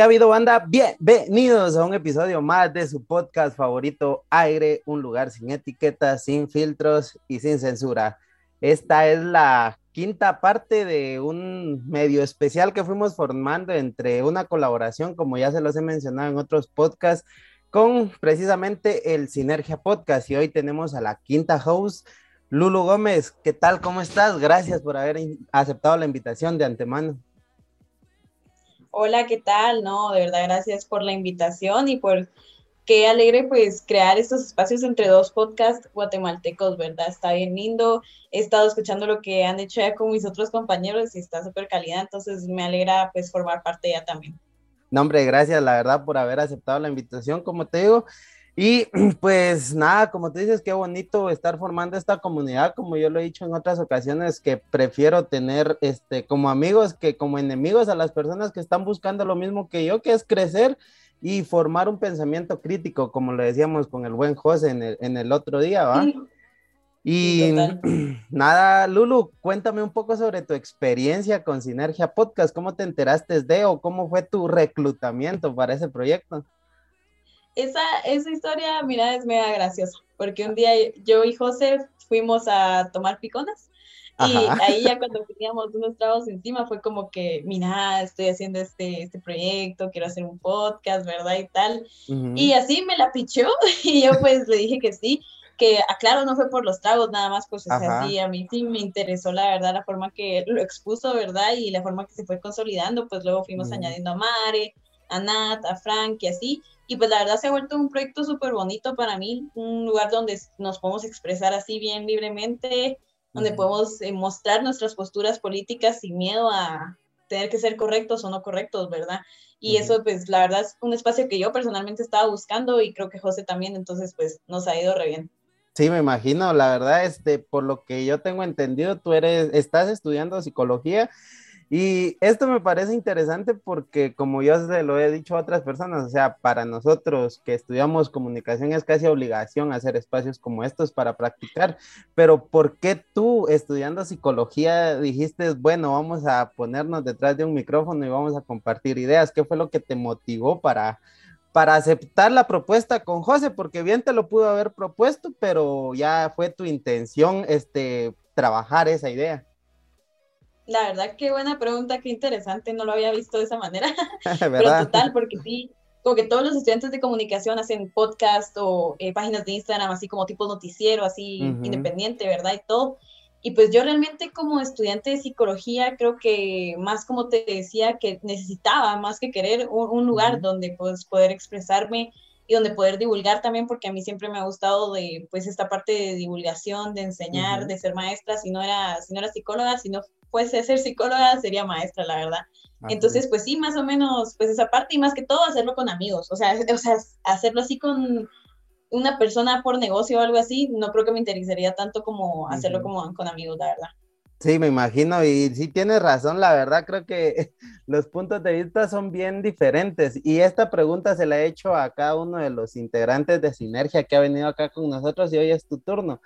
¿Qué ha habido, banda? Bienvenidos a un episodio más de su podcast favorito, Aire, un lugar sin etiquetas, sin filtros y sin censura. Esta es la quinta parte de un medio especial que fuimos formando entre una colaboración, como ya se los he mencionado en otros podcasts, con precisamente el Sinergia Podcast. Y hoy tenemos a la quinta host, Lulu Gómez. ¿Qué tal? ¿Cómo estás? Gracias por haber aceptado la invitación de antemano. Hola, ¿qué tal? No, de verdad, gracias por la invitación y por qué alegre pues crear estos espacios entre dos podcasts guatemaltecos, ¿verdad? Está bien lindo. He estado escuchando lo que han hecho ya con mis otros compañeros y está súper calidad, entonces me alegra pues formar parte ya también. No, hombre, gracias la verdad por haber aceptado la invitación, como te digo. Y pues nada, como te dices, qué bonito estar formando esta comunidad, como yo lo he dicho en otras ocasiones, que prefiero tener este, como amigos que como enemigos a las personas que están buscando lo mismo que yo, que es crecer y formar un pensamiento crítico, como lo decíamos con el buen José en el, en el otro día, ¿va? Y nada, Lulu, cuéntame un poco sobre tu experiencia con Sinergia Podcast, ¿cómo te enteraste de o cómo fue tu reclutamiento para ese proyecto? Esa, esa historia, mira, es mega graciosa, porque un día yo y José fuimos a tomar piconas y ahí ya cuando teníamos unos trabajos encima fue como que, mira, estoy haciendo este, este proyecto, quiero hacer un podcast, ¿verdad? Y tal. Y así me la pichó y yo pues le dije que sí, que aclaro, no fue por los tragos nada más, pues o sea, sí, a mí sí me interesó la verdad la forma que lo expuso, ¿verdad? Y la forma que se fue consolidando, pues luego fuimos añadiendo a Mare, a Nat, a Frank y así. Y pues la verdad se ha vuelto un proyecto súper bonito para mí, un lugar donde nos podemos expresar así bien libremente, donde podemos eh, mostrar nuestras posturas políticas sin miedo a tener que ser correctos o no correctos, ¿verdad? Y eso, pues, la verdad es un espacio que yo personalmente estaba buscando y creo que José también, entonces, pues, nos ha ido re bien. Sí, me imagino, la verdad, este, por lo que yo tengo entendido, tú eres, estás estudiando psicología y esto me parece interesante porque, como yo se lo he dicho a otras personas, o sea, para nosotros que estudiamos comunicación es casi obligación hacer espacios como estos para practicar, pero ¿por qué tú estudiando psicología dijiste, bueno, vamos a ponernos detrás de un micrófono y vamos a compartir ideas? ¿Qué fue lo que te motivó para, para aceptar la propuesta con José? Porque bien te lo pudo haber propuesto, pero ya fue tu intención este, trabajar esa idea. La verdad, qué buena pregunta, qué interesante, no lo había visto de esa manera. Pero total, porque sí, como que todos los estudiantes de comunicación hacen podcast o eh, páginas de Instagram, así como tipo noticiero, así independiente, ¿verdad? Y todo. Y pues yo realmente como estudiante de psicología creo que más como te decía que necesitaba más que querer un, lugar donde pues poder expresarme y donde poder divulgar también porque a mí siempre me ha gustado de pues esta parte de divulgación, de enseñar, de ser maestra, si no era si no era psicóloga, sino pues ser psicóloga sería maestra, la verdad. Entonces, pues sí, más o menos, pues esa parte y más que todo hacerlo con amigos, o sea, o sea, hacerlo así con una persona por negocio o algo así, no creo que me interesaría tanto como hacerlo como con amigos, la verdad. Sí, me imagino, y sí tienes razón, la verdad creo que los puntos de vista son bien diferentes. Y esta pregunta se la he hecho a cada uno de los integrantes de Sinergia que ha venido acá con nosotros y hoy es tu turno.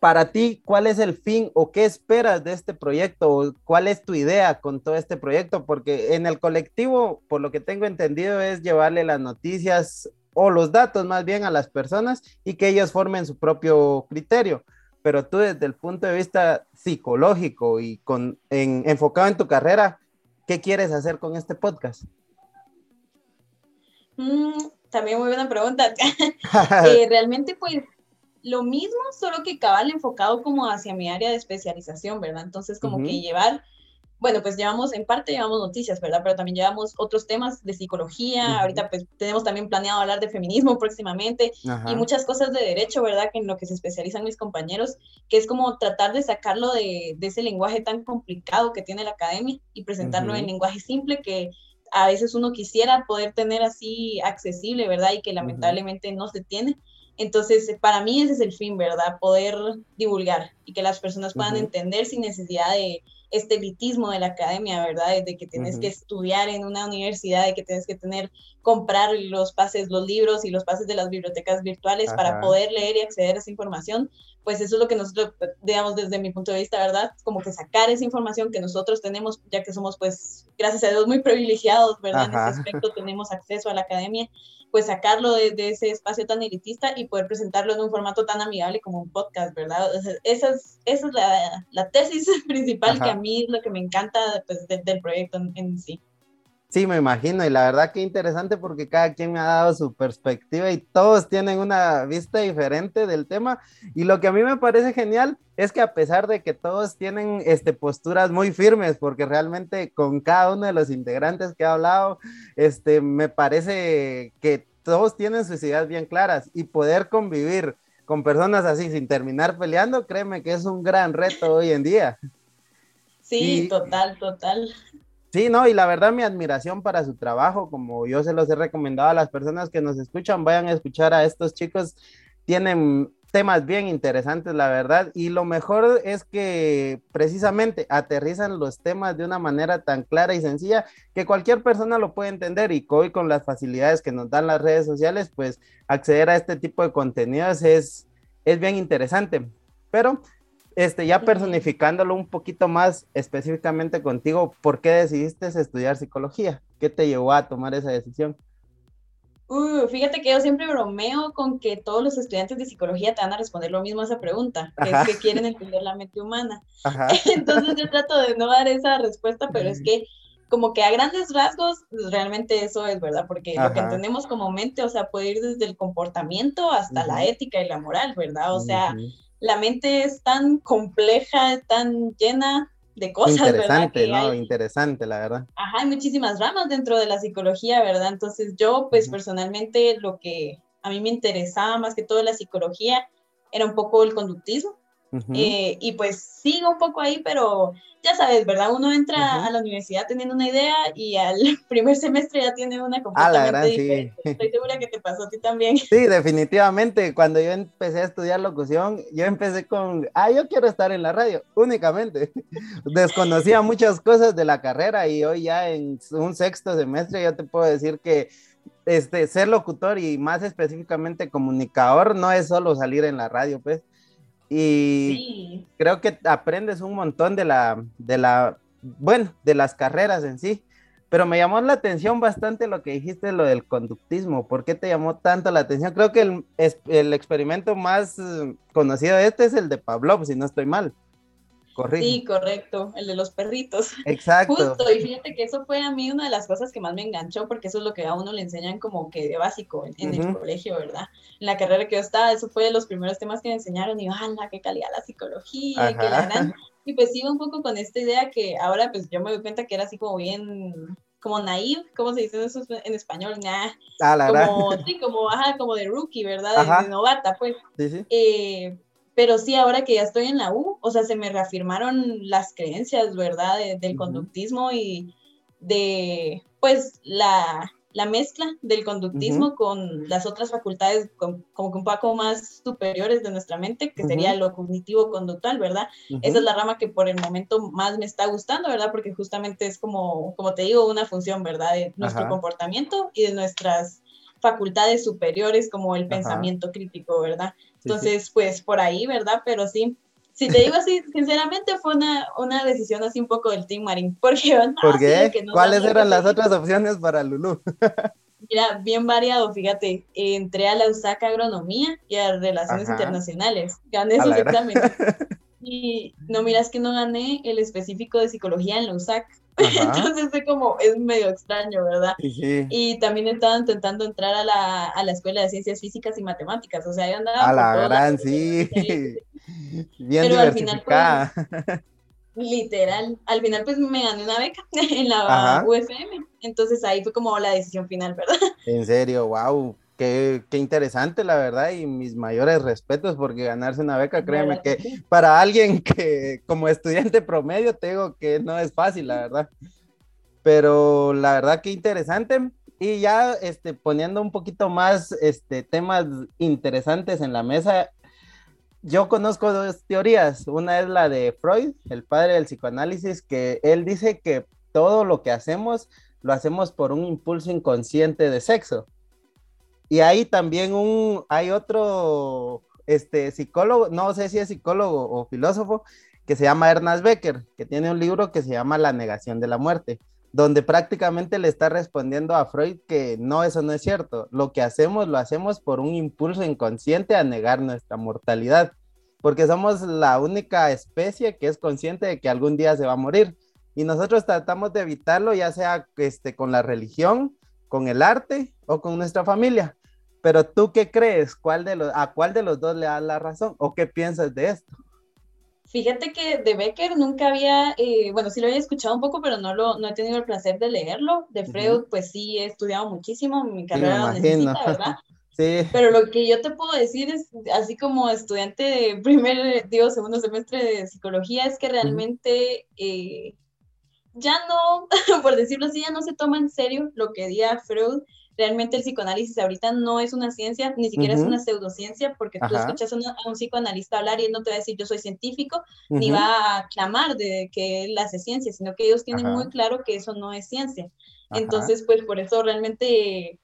Para ti, ¿cuál es el fin o qué esperas de este proyecto? ¿Cuál es tu idea con todo este proyecto? Porque en el colectivo, por lo que tengo entendido, es llevarle las noticias o los datos más bien a las personas y que ellos formen su propio criterio pero tú desde el punto de vista psicológico y con, enfocado en tu carrera, ¿qué quieres hacer con este podcast? Mm, también muy buena pregunta. Eh, realmente, pues, lo mismo, solo que cabal enfocado como hacia mi área de especialización, ¿verdad? Entonces, como que llevar bueno, pues llevamos, en parte llevamos noticias, ¿verdad? Pero también llevamos otros temas de psicología, ahorita pues tenemos también planeado hablar de feminismo próximamente y muchas cosas de derecho, ¿verdad? Que en lo que se especializan mis compañeros, que es como tratar de sacarlo de, de ese lenguaje tan complicado que tiene la academia y presentarlo en lenguaje simple que a veces uno quisiera poder tener así accesible, ¿verdad? Y que lamentablemente no se tiene. Entonces, para mí ese es el fin, ¿verdad? Poder divulgar y que las personas puedan entender sin necesidad de este elitismo de la academia, ¿verdad? De que tienes que estudiar en una universidad, de que tienes que tener, comprar los pases, los libros y los pases de las bibliotecas virtuales para poder leer y acceder a esa información, pues eso es lo que nosotros, digamos, desde mi punto de vista, ¿verdad? Como que sacar esa información que nosotros tenemos, ya que somos, pues, gracias a Dios, muy privilegiados, ¿verdad? En ese aspecto tenemos acceso a la academia pues sacarlo de, ese espacio tan elitista y poder presentarlo en un formato tan amigable como un podcast, ¿verdad? esa es, esa es la, tesis principal que a mí es lo que me encanta pues, del proyecto en, sí. Sí, me imagino, y la verdad que interesante porque cada quien me ha dado su perspectiva y todos tienen una vista diferente del tema. Y lo que a mí me parece genial es que a pesar de que todos tienen este, posturas muy firmes, porque realmente con cada uno de los integrantes que he hablado, este, me parece que todos tienen sus ideas bien claras y poder convivir con personas así sin terminar peleando, créeme que es un gran reto hoy en día. Sí, total, total. Sí, no, y la verdad mi admiración para su trabajo, como yo se los he recomendado a las personas que nos escuchan, vayan a escuchar a estos chicos, tienen temas bien interesantes, la verdad, y lo mejor es que precisamente aterrizan los temas de una manera tan clara y sencilla que cualquier persona lo puede entender y hoy con las facilidades que nos dan las redes sociales, pues acceder a este tipo de contenidos es, es bien interesante. Pero este, ya personificándolo un poquito más específicamente contigo, ¿por qué decidiste estudiar psicología? ¿Qué te llevó a tomar esa decisión? Uh, fíjate que yo siempre bromeo con que todos los estudiantes de psicología te van a responder lo mismo a esa pregunta, que es que quieren entender la mente humana. Entonces yo trato de no dar esa respuesta, pero es que como que a grandes rasgos, pues, realmente eso es verdad, porque lo que entendemos como mente, o sea, puede ir desde el comportamiento hasta la ética y la moral, ¿verdad? O sea, la mente es tan compleja, tan llena de cosas, Interesante, ¿no? Interesante, la verdad. Ajá, hay muchísimas ramas dentro de la psicología, ¿verdad? Entonces yo, pues personalmente, lo que a mí me interesaba más que todo la psicología era un poco el conductismo. Eh, y pues sigo un poco ahí, pero ya sabes, ¿verdad? Uno entra a la universidad teniendo una idea y al primer semestre ya tiene una completamente diferente. Estoy segura que te pasó a ti también. Sí, definitivamente. Cuando yo empecé a estudiar locución, yo empecé con, ah, yo quiero estar en la radio, únicamente. Desconocía muchas cosas de la carrera y hoy ya en un sexto semestre yo te puedo decir que este, ser locutor y más específicamente comunicador no es solo salir en la radio, pues y creo que aprendes un montón de la, de la, bueno, de las carreras en sí. Pero me llamó la atención bastante lo que dijiste, lo del conductismo. ¿Por qué te llamó tanto la atención? Creo que el, el experimento más eh, conocido de este es el de Pavlov, si no estoy mal. Sí, correcto, el de los perritos. Exacto. Justo, y fíjate que eso fue a mí una de las cosas que más me enganchó, porque eso es lo que a uno le enseñan como que de básico en, el colegio, ¿verdad? En la carrera que yo estaba, eso fue de los primeros temas que me enseñaron, y ¡hala, qué calidad la psicología! Y, que la gran... y pues iba un poco con esta idea que ahora pues yo me doy cuenta que era así como bien como naive, ¿cómo se dice eso en español? Nah, ah, como, sí, como, ajá, como de rookie, ¿verdad? De, novata, pues. Sí, sí. Eh, pero sí, ahora que ya estoy en la U, o sea, se me reafirmaron las creencias, ¿verdad? del conductismo y de, pues, la, la mezcla del conductismo con las otras facultades como que un poco más superiores de nuestra mente, que sería lo cognitivo-conductual, ¿verdad? Esa es la rama que por el momento más me está gustando, ¿verdad? Porque justamente es como, como te digo, una función, ¿verdad? De nuestro comportamiento y de nuestras facultades superiores como el pensamiento crítico, ¿verdad? Entonces, pues por ahí, ¿verdad? Pero sí, si te digo así, sinceramente fue una, una decisión así un poco del Team Marín. Porque, ¿Por qué? ¿Cuáles eran las otras opciones para Lulu? Mira, bien variado, fíjate. Entré a la USAC Agronomía y a Relaciones Internacionales. Gané esos exámenes. Y no, miras que no gané el específico de psicología en la USAC. Entonces fue como, es medio extraño, ¿verdad? Y también estaba intentando entrar a la, a la Escuela de Ciencias Físicas y Matemáticas, o sea, yo andaba... A la gran, sí. Bien Pero diversificada. Al final, pues, literal, al final pues me gané una beca en la UFM, entonces ahí fue como la decisión final, ¿verdad? En serio, wow. Qué, qué, interesante, la verdad, y mis mayores respetos porque ganarse una beca, créeme que para alguien que como estudiante promedio te digo que no es fácil, la verdad. Pero la verdad que interesante. Y ya este, poniendo un poquito más este, temas interesantes en la mesa, yo conozco dos teorías. Una es la de Freud, el padre del psicoanálisis, que él dice que todo lo que hacemos lo hacemos por un impulso inconsciente de sexo. Y ahí también un, hay otro este, psicólogo, no sé si es psicólogo o filósofo, que se llama Ernest Becker, que tiene un libro que se llama La negación de la muerte, donde prácticamente le está respondiendo a Freud que no, eso no es cierto. Lo que hacemos lo hacemos por un impulso inconsciente a negar nuestra mortalidad, porque somos la única especie que es consciente de que algún día se va a morir. Y nosotros tratamos de evitarlo, ya sea este, con la religión, con el arte o con nuestra familia. Pero tú qué crees? ¿Cuál de los, ¿A cuál de los dos le das la razón? ¿O qué piensas de esto? Fíjate que de Becker nunca había, eh, bueno, sí lo había escuchado un poco, pero no, lo, no he tenido el placer de leerlo. De Freud, pues sí he estudiado muchísimo, mi carrera lo necesita, ¿verdad? Sí. Pero lo que yo te puedo decir es, así como estudiante de primer, digo, segundo semestre de psicología, es que realmente eh, ya no, por decirlo así, ya no se toma en serio lo que diga Freud. Realmente el psicoanálisis ahorita no es una ciencia, ni siquiera es una pseudociencia, porque tú escuchas a, un psicoanalista hablar y él no te va a decir yo soy científico, ni va a clamar de que él hace ciencia, sino que ellos tienen muy claro que eso no es ciencia. Entonces, pues por eso realmente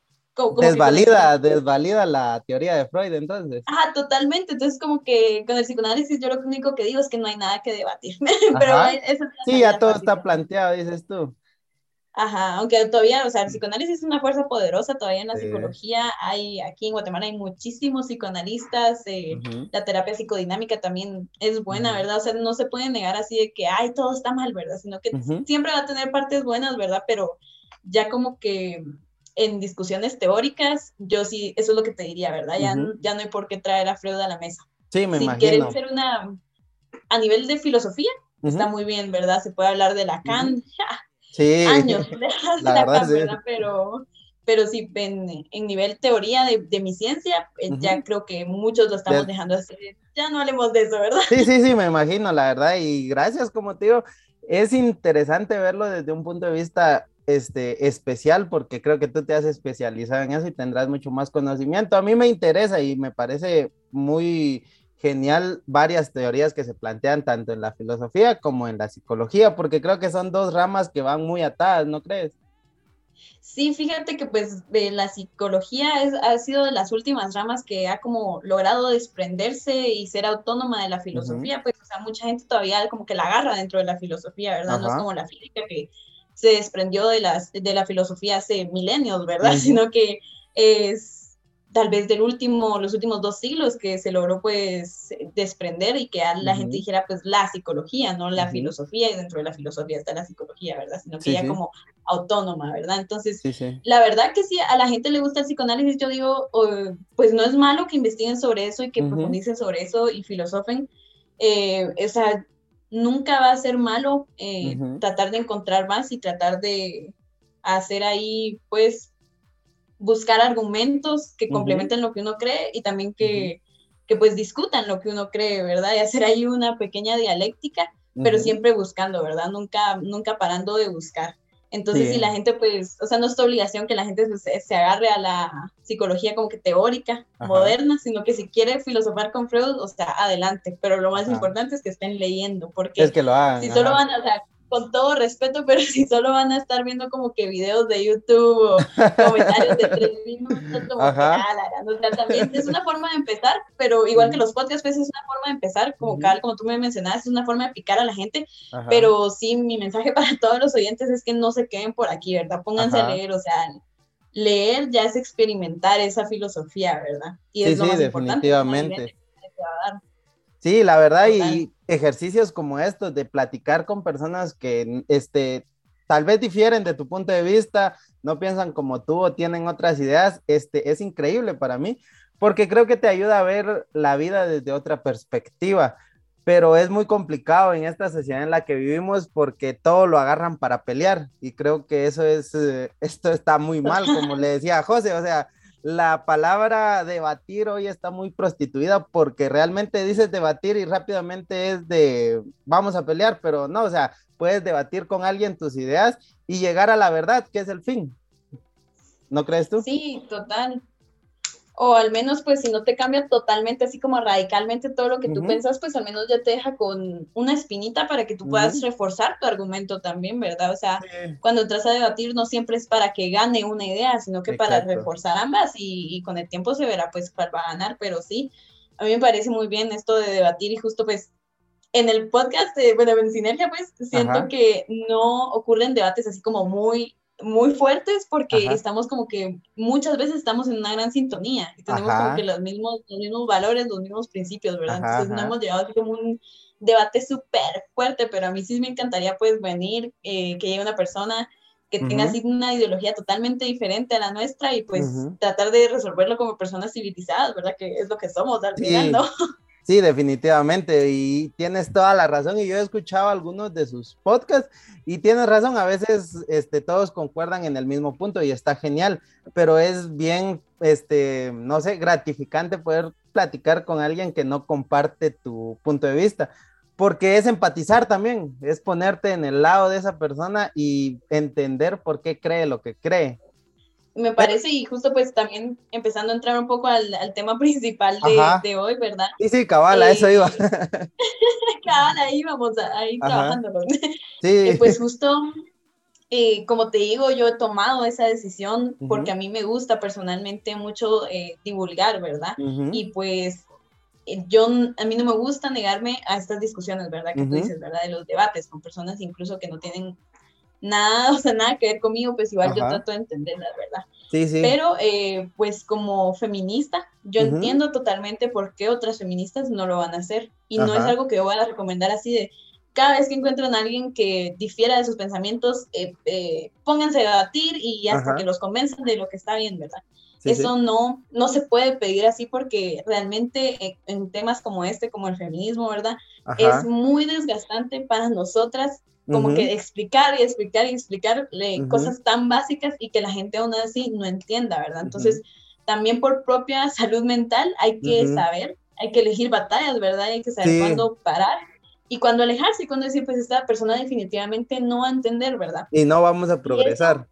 desvalida, desvalida la teoría de Freud, entonces. Ah, totalmente. Entonces, como que con el psicoanálisis yo lo único que digo es que no hay nada que debatir. Pero sí, ya todo está planteado, dices tú. Ajá, aunque todavía, o sea, el psicoanálisis es una fuerza poderosa todavía en la psicología. Hay, aquí en Guatemala hay muchísimos psicoanalistas, eh, la terapia psicodinámica también es buena, ¿verdad? O sea, no se puede negar así de que, ay, todo está mal, ¿verdad? Sino que siempre va a tener partes buenas, ¿verdad? Pero ya como que en discusiones teóricas, yo sí, eso es lo que te diría, ¿verdad? Ya, ya no hay por qué traer a Freud a la mesa. Sí, me si imagino. Si quieres ser una, a nivel de filosofía, está muy bien, ¿verdad? Se puede hablar de Lacan, sí. años de, la Lacan, ¿verdad? Pero, pero sí, en, en nivel teoría de, de mi ciencia, eh, ya creo que muchos lo estamos dejando así. Ya no hablemos de eso, ¿verdad? Sí, sí, sí, me imagino, la verdad. Y gracias, como te digo, es interesante verlo desde un punto de vista este, especial porque creo que tú te has especializado en eso y tendrás mucho más conocimiento. A mí me interesa y me parece muy genial varias teorías que se plantean tanto en la filosofía como en la psicología, porque creo que son dos ramas que van muy atadas, ¿no crees? Sí, fíjate que pues de la psicología es, ha sido de las últimas ramas que ha como logrado desprenderse y ser autónoma de la filosofía, pues o sea, mucha gente todavía como que la agarra dentro de la filosofía, ¿verdad? No es como la física que se desprendió de, las, de la filosofía hace milenios, ¿verdad? Sino que es tal vez del último, los últimos dos siglos que se logró pues desprender y que la gente dijera pues la psicología, no la filosofía, y dentro de la filosofía está la psicología, ¿verdad? Sino que ya como autónoma, ¿verdad? Entonces, la verdad que sí, a la gente le gusta el psicoanálisis, yo digo, pues no es malo que investiguen sobre eso y que profundicen sobre eso y filosofen. Eh, o sea, nunca va a ser malo eh, tratar de encontrar más y tratar de hacer ahí, pues, buscar argumentos que complementen lo que uno cree y también que, que, pues discutan lo que uno cree, ¿verdad? Y hacer ahí una pequeña dialéctica, pero siempre buscando, ¿verdad? Nunca, nunca parando de buscar. Entonces, si la gente, pues, o sea, no es tu obligación que la gente se, agarre a la psicología como que teórica, moderna, sino que si quiere filosofar con Freud, o sea, adelante. Pero lo más importante es que estén leyendo, porque es que lo hagan, si solo van a, o sea, con todo respeto, pero si solo van a estar viendo como que videos de YouTube o comentarios de tres minutos, como Ajá. que, o sea, también es una forma de empezar, pero igual que los podcasts, pues es una forma de empezar, como uh como tú me mencionabas, es una forma de picar a la gente, pero sí, mi mensaje para todos los oyentes es que no se queden por aquí, ¿verdad? Pónganse a leer, o sea, leer ya es experimentar esa filosofía, ¿verdad? Y es lo más definitivamente. Sí, la verdad, y ejercicios como estos de platicar con personas que este, tal vez difieren de tu punto de vista, no piensan como tú o tienen otras ideas, este, es increíble para mí, porque creo que te ayuda a ver la vida desde otra perspectiva, pero es muy complicado en esta sociedad en la que vivimos porque todo lo agarran para pelear y creo que eso es, eh, esto está muy mal, como le decía a José, o sea, la palabra debatir hoy está muy prostituida porque realmente dices debatir y rápidamente es de vamos a pelear, pero no, o sea, puedes debatir con alguien tus ideas y llegar a la verdad, que es el fin. ¿No crees tú? Sí, total o al menos pues si no te cambia totalmente así como radicalmente todo lo que tú piensas, pues al menos ya te deja con una espinita para que tú puedas reforzar tu argumento también, ¿verdad? O sea, cuando entras a debatir no siempre es para que gane una idea, sino que para reforzar ambas y, con el tiempo se verá pues cuál va a ganar, pero sí, a mí me parece muy bien esto de debatir y justo pues en el podcast de, bueno, en Sinergia pues siento que no ocurren debates así como muy muy fuertes porque estamos como que muchas veces estamos en una gran sintonía y tenemos como que los mismos, los mismos valores, los mismos principios, ¿verdad? Entonces no hemos llegado así como un debate súper fuerte, pero a mí sí me encantaría pues venir, eh, que llegue una persona que tenga así una ideología totalmente diferente a la nuestra y pues tratar de resolverlo como personas civilizadas, ¿verdad? Que es lo que somos al final, ¿no? Sí, definitivamente. Y tienes toda la razón. Y yo he escuchado algunos de sus podcasts y tienes razón. A veces este, todos concuerdan en el mismo punto y está genial. Pero es bien, este, no sé, gratificante poder platicar con alguien que no comparte tu punto de vista. Porque es empatizar también, es ponerte en el lado de esa persona y entender por qué cree lo que cree me parece, y justo pues también empezando a entrar un poco al, tema principal de, hoy, ¿verdad? Sí, sí, cabal, a eso iba. cabal, ahí vamos, ahí trabajándolo. Sí. pues justo, eh, como te digo, yo he tomado esa decisión porque a mí me gusta personalmente mucho eh, divulgar, ¿verdad? Y pues eh, yo, a mí no me gusta negarme a estas discusiones, ¿verdad? Que tú dices, ¿verdad? De los debates con personas incluso que no tienen nada, o sea, nada que ver conmigo, pues igual yo trato de entender la verdad. Sí, sí. Pero, eh, pues como feminista, yo entiendo totalmente por qué otras feministas no lo van a hacer. Y no es algo que yo voy a recomendar así de, cada vez que encuentran a alguien que difiera de sus pensamientos, eh, eh, pónganse a debatir y hasta que los convenzan de lo que está bien, ¿verdad? Eso No, no se puede pedir así porque realmente en, temas como este, como el feminismo, ¿verdad? Es muy desgastante para nosotras como que explicar y explicar y explicarle cosas tan básicas y que la gente aún así no entienda, ¿verdad? Entonces, también por propia salud mental hay que saber, hay que elegir batallas, ¿verdad? Hay que saber cuándo parar y cuándo alejarse y cuándo decir, pues esta persona definitivamente no va a entender, ¿verdad? Y no vamos a progresar.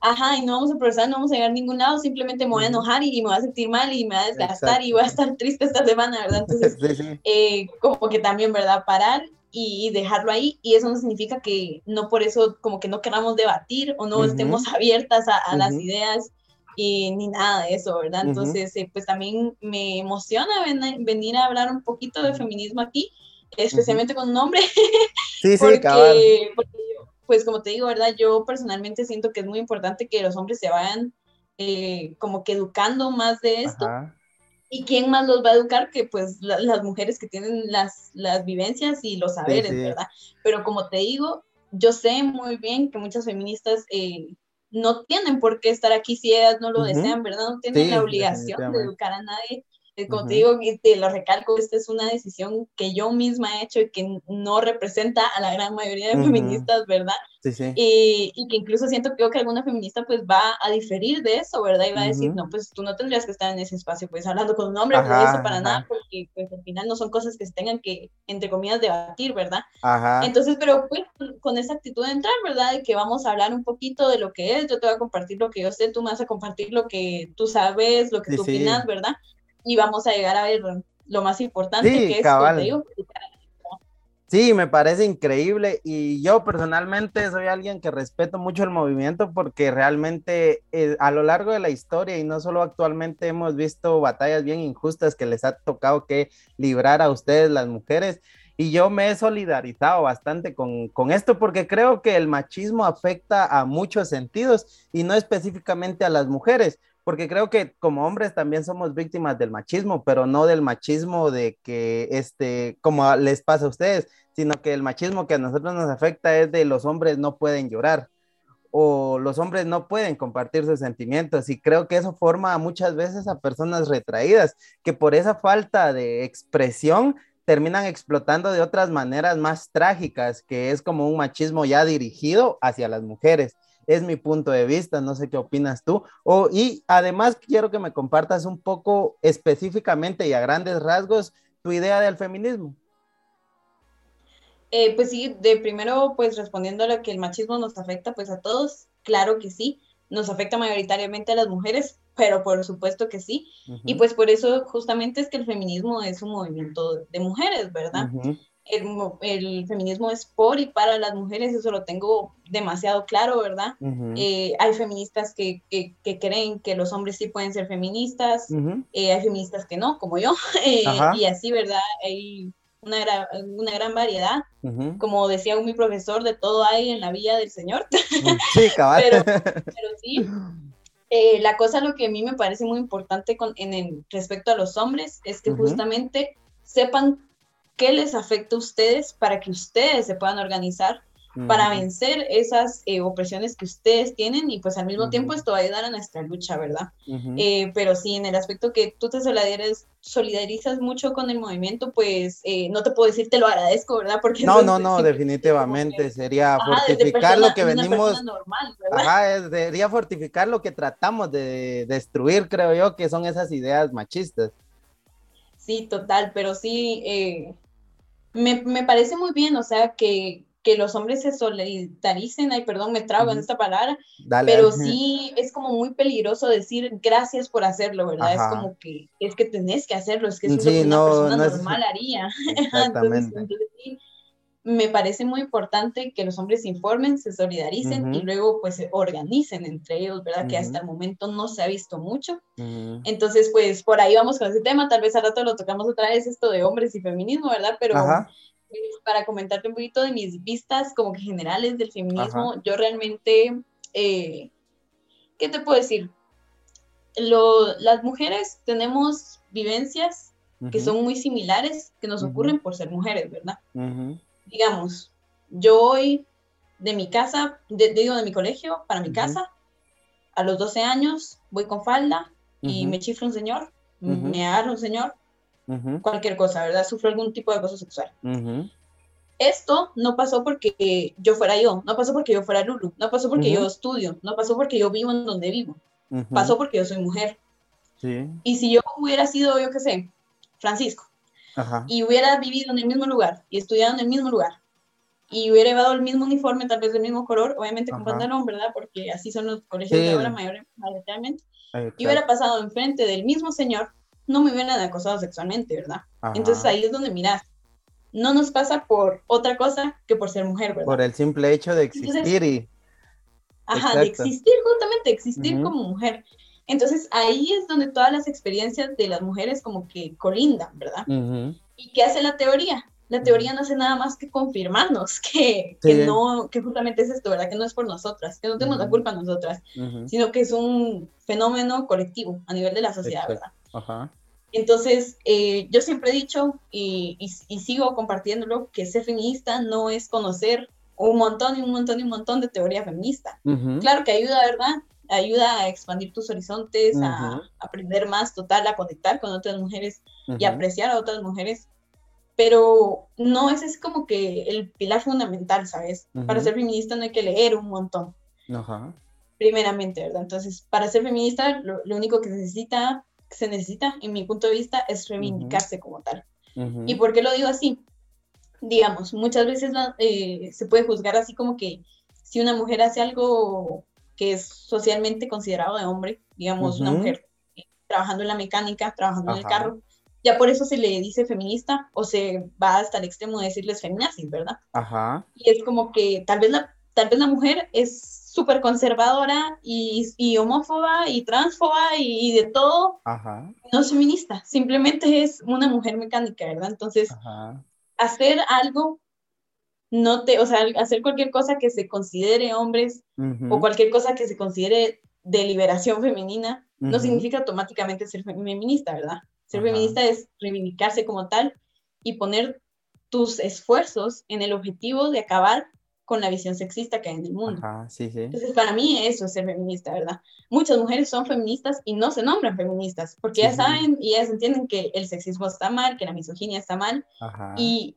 ajá, y no vamos a progresar, no vamos a llegar a ningún lado, simplemente me voy a enojar y, me voy a sentir mal y me voy a desgastar y voy a estar triste esta semana, ¿verdad? Entonces, eh, como que también, ¿verdad? Parar y dejarlo ahí y eso no significa que no por eso como que no queramos debatir o no estemos abiertas a, las ideas y ni nada de eso, ¿verdad? Entonces, eh, pues también me emociona venir a hablar un poquito de feminismo aquí, especialmente con un hombre, sí, sí, porque, pues como te digo, ¿verdad? Yo personalmente siento que es muy importante que los hombres se vayan eh, como que educando más de esto. ¿Y quién más los va a educar que pues las mujeres que tienen las, las vivencias y los saberes, verdad? Pero como te digo, yo sé muy bien que muchas feministas eh, no tienen por qué estar aquí si ellas no lo desean, ¿verdad? No tienen la obligación de educar a nadie Eh, como te digo, y te lo recalco, esta es una decisión que yo misma he hecho y que no representa a la gran mayoría de feministas, ¿verdad? Sí, sí. Y, y, que incluso siento creo que alguna feminista pues va a diferir de eso, ¿verdad? Y va a decir, no, pues tú no tendrías que estar en ese espacio, pues hablando con un hombre, pues eso para nada, porque pues al final no son cosas que se tengan que, entre comillas, debatir, ¿verdad? Ajá. Entonces, pero pues con esa actitud de entrar, ¿verdad? De que vamos a hablar un poquito de lo que es, yo te voy a compartir lo que yo sé, tú me vas a compartir lo que tú sabes, lo que tú opinas, ¿verdad? Y vamos a llegar a ver lo más importante que es Sí, me parece increíble y yo personalmente soy alguien que respeto mucho el movimiento porque realmente eh, a lo largo de la historia y no solo actualmente hemos visto batallas bien injustas que les ha tocado que librar a ustedes las mujeres y yo me he solidarizado bastante con, con esto porque creo que el machismo afecta a muchos sentidos y no específicamente a las mujeres porque creo que como hombres también somos víctimas del machismo, pero no del machismo de que, este, como les pasa a ustedes, sino que el machismo que a nosotros nos afecta es de los hombres no pueden llorar o los hombres no pueden compartir sus sentimientos y creo que eso forma muchas veces a personas retraídas que por esa falta de expresión terminan explotando de otras maneras más trágicas, que es como un machismo ya dirigido hacia las mujeres es mi punto de vista, no sé qué opinas tú. O, y además quiero que me compartas un poco específicamente y a grandes rasgos tu idea del feminismo. Eh, pues sí, de primero, pues respondiendo a lo que el machismo nos afecta, pues a todos, claro que sí, nos afecta mayoritariamente a las mujeres, pero por supuesto que sí. Y pues por eso justamente es que el feminismo es un movimiento de mujeres, ¿verdad? El, feminismo es por y para las mujeres, eso lo tengo demasiado claro, ¿verdad? Eh, hay feministas que, creen que los hombres sí pueden ser feministas, eh, hay feministas que no, como yo, eh, y así, ¿verdad? Hay una, una gran variedad. Como decía mi profesor, de todo hay en la vía del Señor. Sí, cabal. pero, sí. la cosa, lo que a mí me parece muy importante con, en el, respecto a los hombres es que justamente sepan qué les afecta a ustedes para que ustedes se puedan organizar para vencer esas eh, opresiones que ustedes tienen y pues al mismo tiempo esto va a ayudar a nuestra lucha, ¿verdad? Eh, pero sí, en el aspecto que tú te solidarizas, mucho con el movimiento, pues eh, no te puedo decir te lo agradezco, ¿verdad? Porque no, no, no, definitivamente sería fortificar lo que venimos, ajá, sería fortificar lo que tratamos de destruir, creo yo, que son esas ideas machistas. Sí, total, pero sí, me, me, parece muy bien, o sea, que, que, los hombres se solidaricen, ay, perdón, me trago en esta palabra, pero sí es como muy peligroso decir gracias por hacerlo, ¿verdad? Es como que es que tenés que hacerlo, es que es lo que una persona normal haría. Exactamente. entonces, sí, me parece muy importante que los hombres se informen, se solidaricen y luego pues se organicen entre ellos, ¿verdad? Que hasta el momento no se ha visto mucho. Entonces, pues por ahí vamos con ese tema, tal vez al rato lo tocamos otra vez, esto de hombres y feminismo, ¿verdad? Pero pues, para comentarte un poquito de mis vistas como que generales del feminismo, yo realmente, eh, ¿qué te puedo decir? Lo, las mujeres tenemos vivencias que son muy similares, que nos ocurren por ser mujeres, ¿verdad? Digamos, yo voy de mi casa, digo de mi colegio para mi casa, a los 12 años voy con falda y me chifla un señor, me agarra un señor, cualquier cosa, ¿verdad? Sufro algún tipo de acoso sexual. Esto no pasó porque yo fuera yo, no pasó porque yo fuera Lulu, no pasó porque yo estudio, no pasó porque yo vivo en donde vivo, pasó porque yo soy mujer. Y si yo hubiera sido, yo qué sé, Francisco, y hubiera vivido en el mismo lugar y estudiado en el mismo lugar y hubiera llevado el mismo uniforme, tal vez del mismo color, obviamente con pantalón, ¿verdad? Porque así son los colegios de ahora mayoritariamente, y hubiera pasado enfrente del mismo señor, no me hubieran acosado sexualmente, ¿verdad? Entonces ahí es donde miras. No nos pasa por otra cosa que por ser mujer, ¿verdad? Por el simple hecho de existir y... Ajá, de existir, justamente, existir como mujer. Entonces ahí es donde todas las experiencias de las mujeres como que colindan, ¿verdad? ¿Y qué hace la teoría? La teoría no hace nada más que confirmarnos que, que, no, que justamente es esto, ¿verdad? Que no es por nosotras, que no tenemos la culpa nosotras, sino que es un fenómeno colectivo a nivel de la sociedad, ¿verdad? Ajá. Entonces, eh, yo siempre he dicho y, y, sigo compartiéndolo que ser feminista no es conocer un montón y un montón y un montón de teoría feminista. Claro que ayuda, ¿verdad? Ayuda a expandir tus horizontes, a aprender más, total, a conectar con otras mujeres y apreciar a otras mujeres. Pero no ese es como que el pilar fundamental, ¿sabes? Para ser feminista no hay que leer un montón. Primeramente, ¿verdad? Entonces, para ser feminista, lo, único que necesita, se necesita, en mi punto de vista, es reivindicarse como tal. ¿Y por qué lo digo así? Digamos, muchas veces eh, se puede juzgar así como que si una mujer hace algo que es socialmente considerado de hombre, digamos, una mujer trabajando en la mecánica, trabajando en el carro, ya por eso se le dice feminista o se va hasta el extremo de decirles feminazis, ¿verdad? Ajá. Y es como que tal vez la, tal vez la mujer es súper conservadora y, y, homófoba y transfoba y, de todo. Ajá. No es feminista, simplemente es una mujer mecánica, ¿verdad? Entonces, hacer algo no te, o sea, hacer cualquier cosa que se considere hombres o cualquier cosa que se considere de liberación femenina, no significa automáticamente ser feminista, ¿verdad? Ser feminista es reivindicarse como tal y poner tus esfuerzos en el objetivo de acabar con la visión sexista que hay en el mundo. Entonces, para mí eso es ser feminista, ¿verdad? Muchas mujeres son feministas y no se nombran feministas, porque ya saben y ellas entienden que el sexismo está mal, que la misoginia está mal, y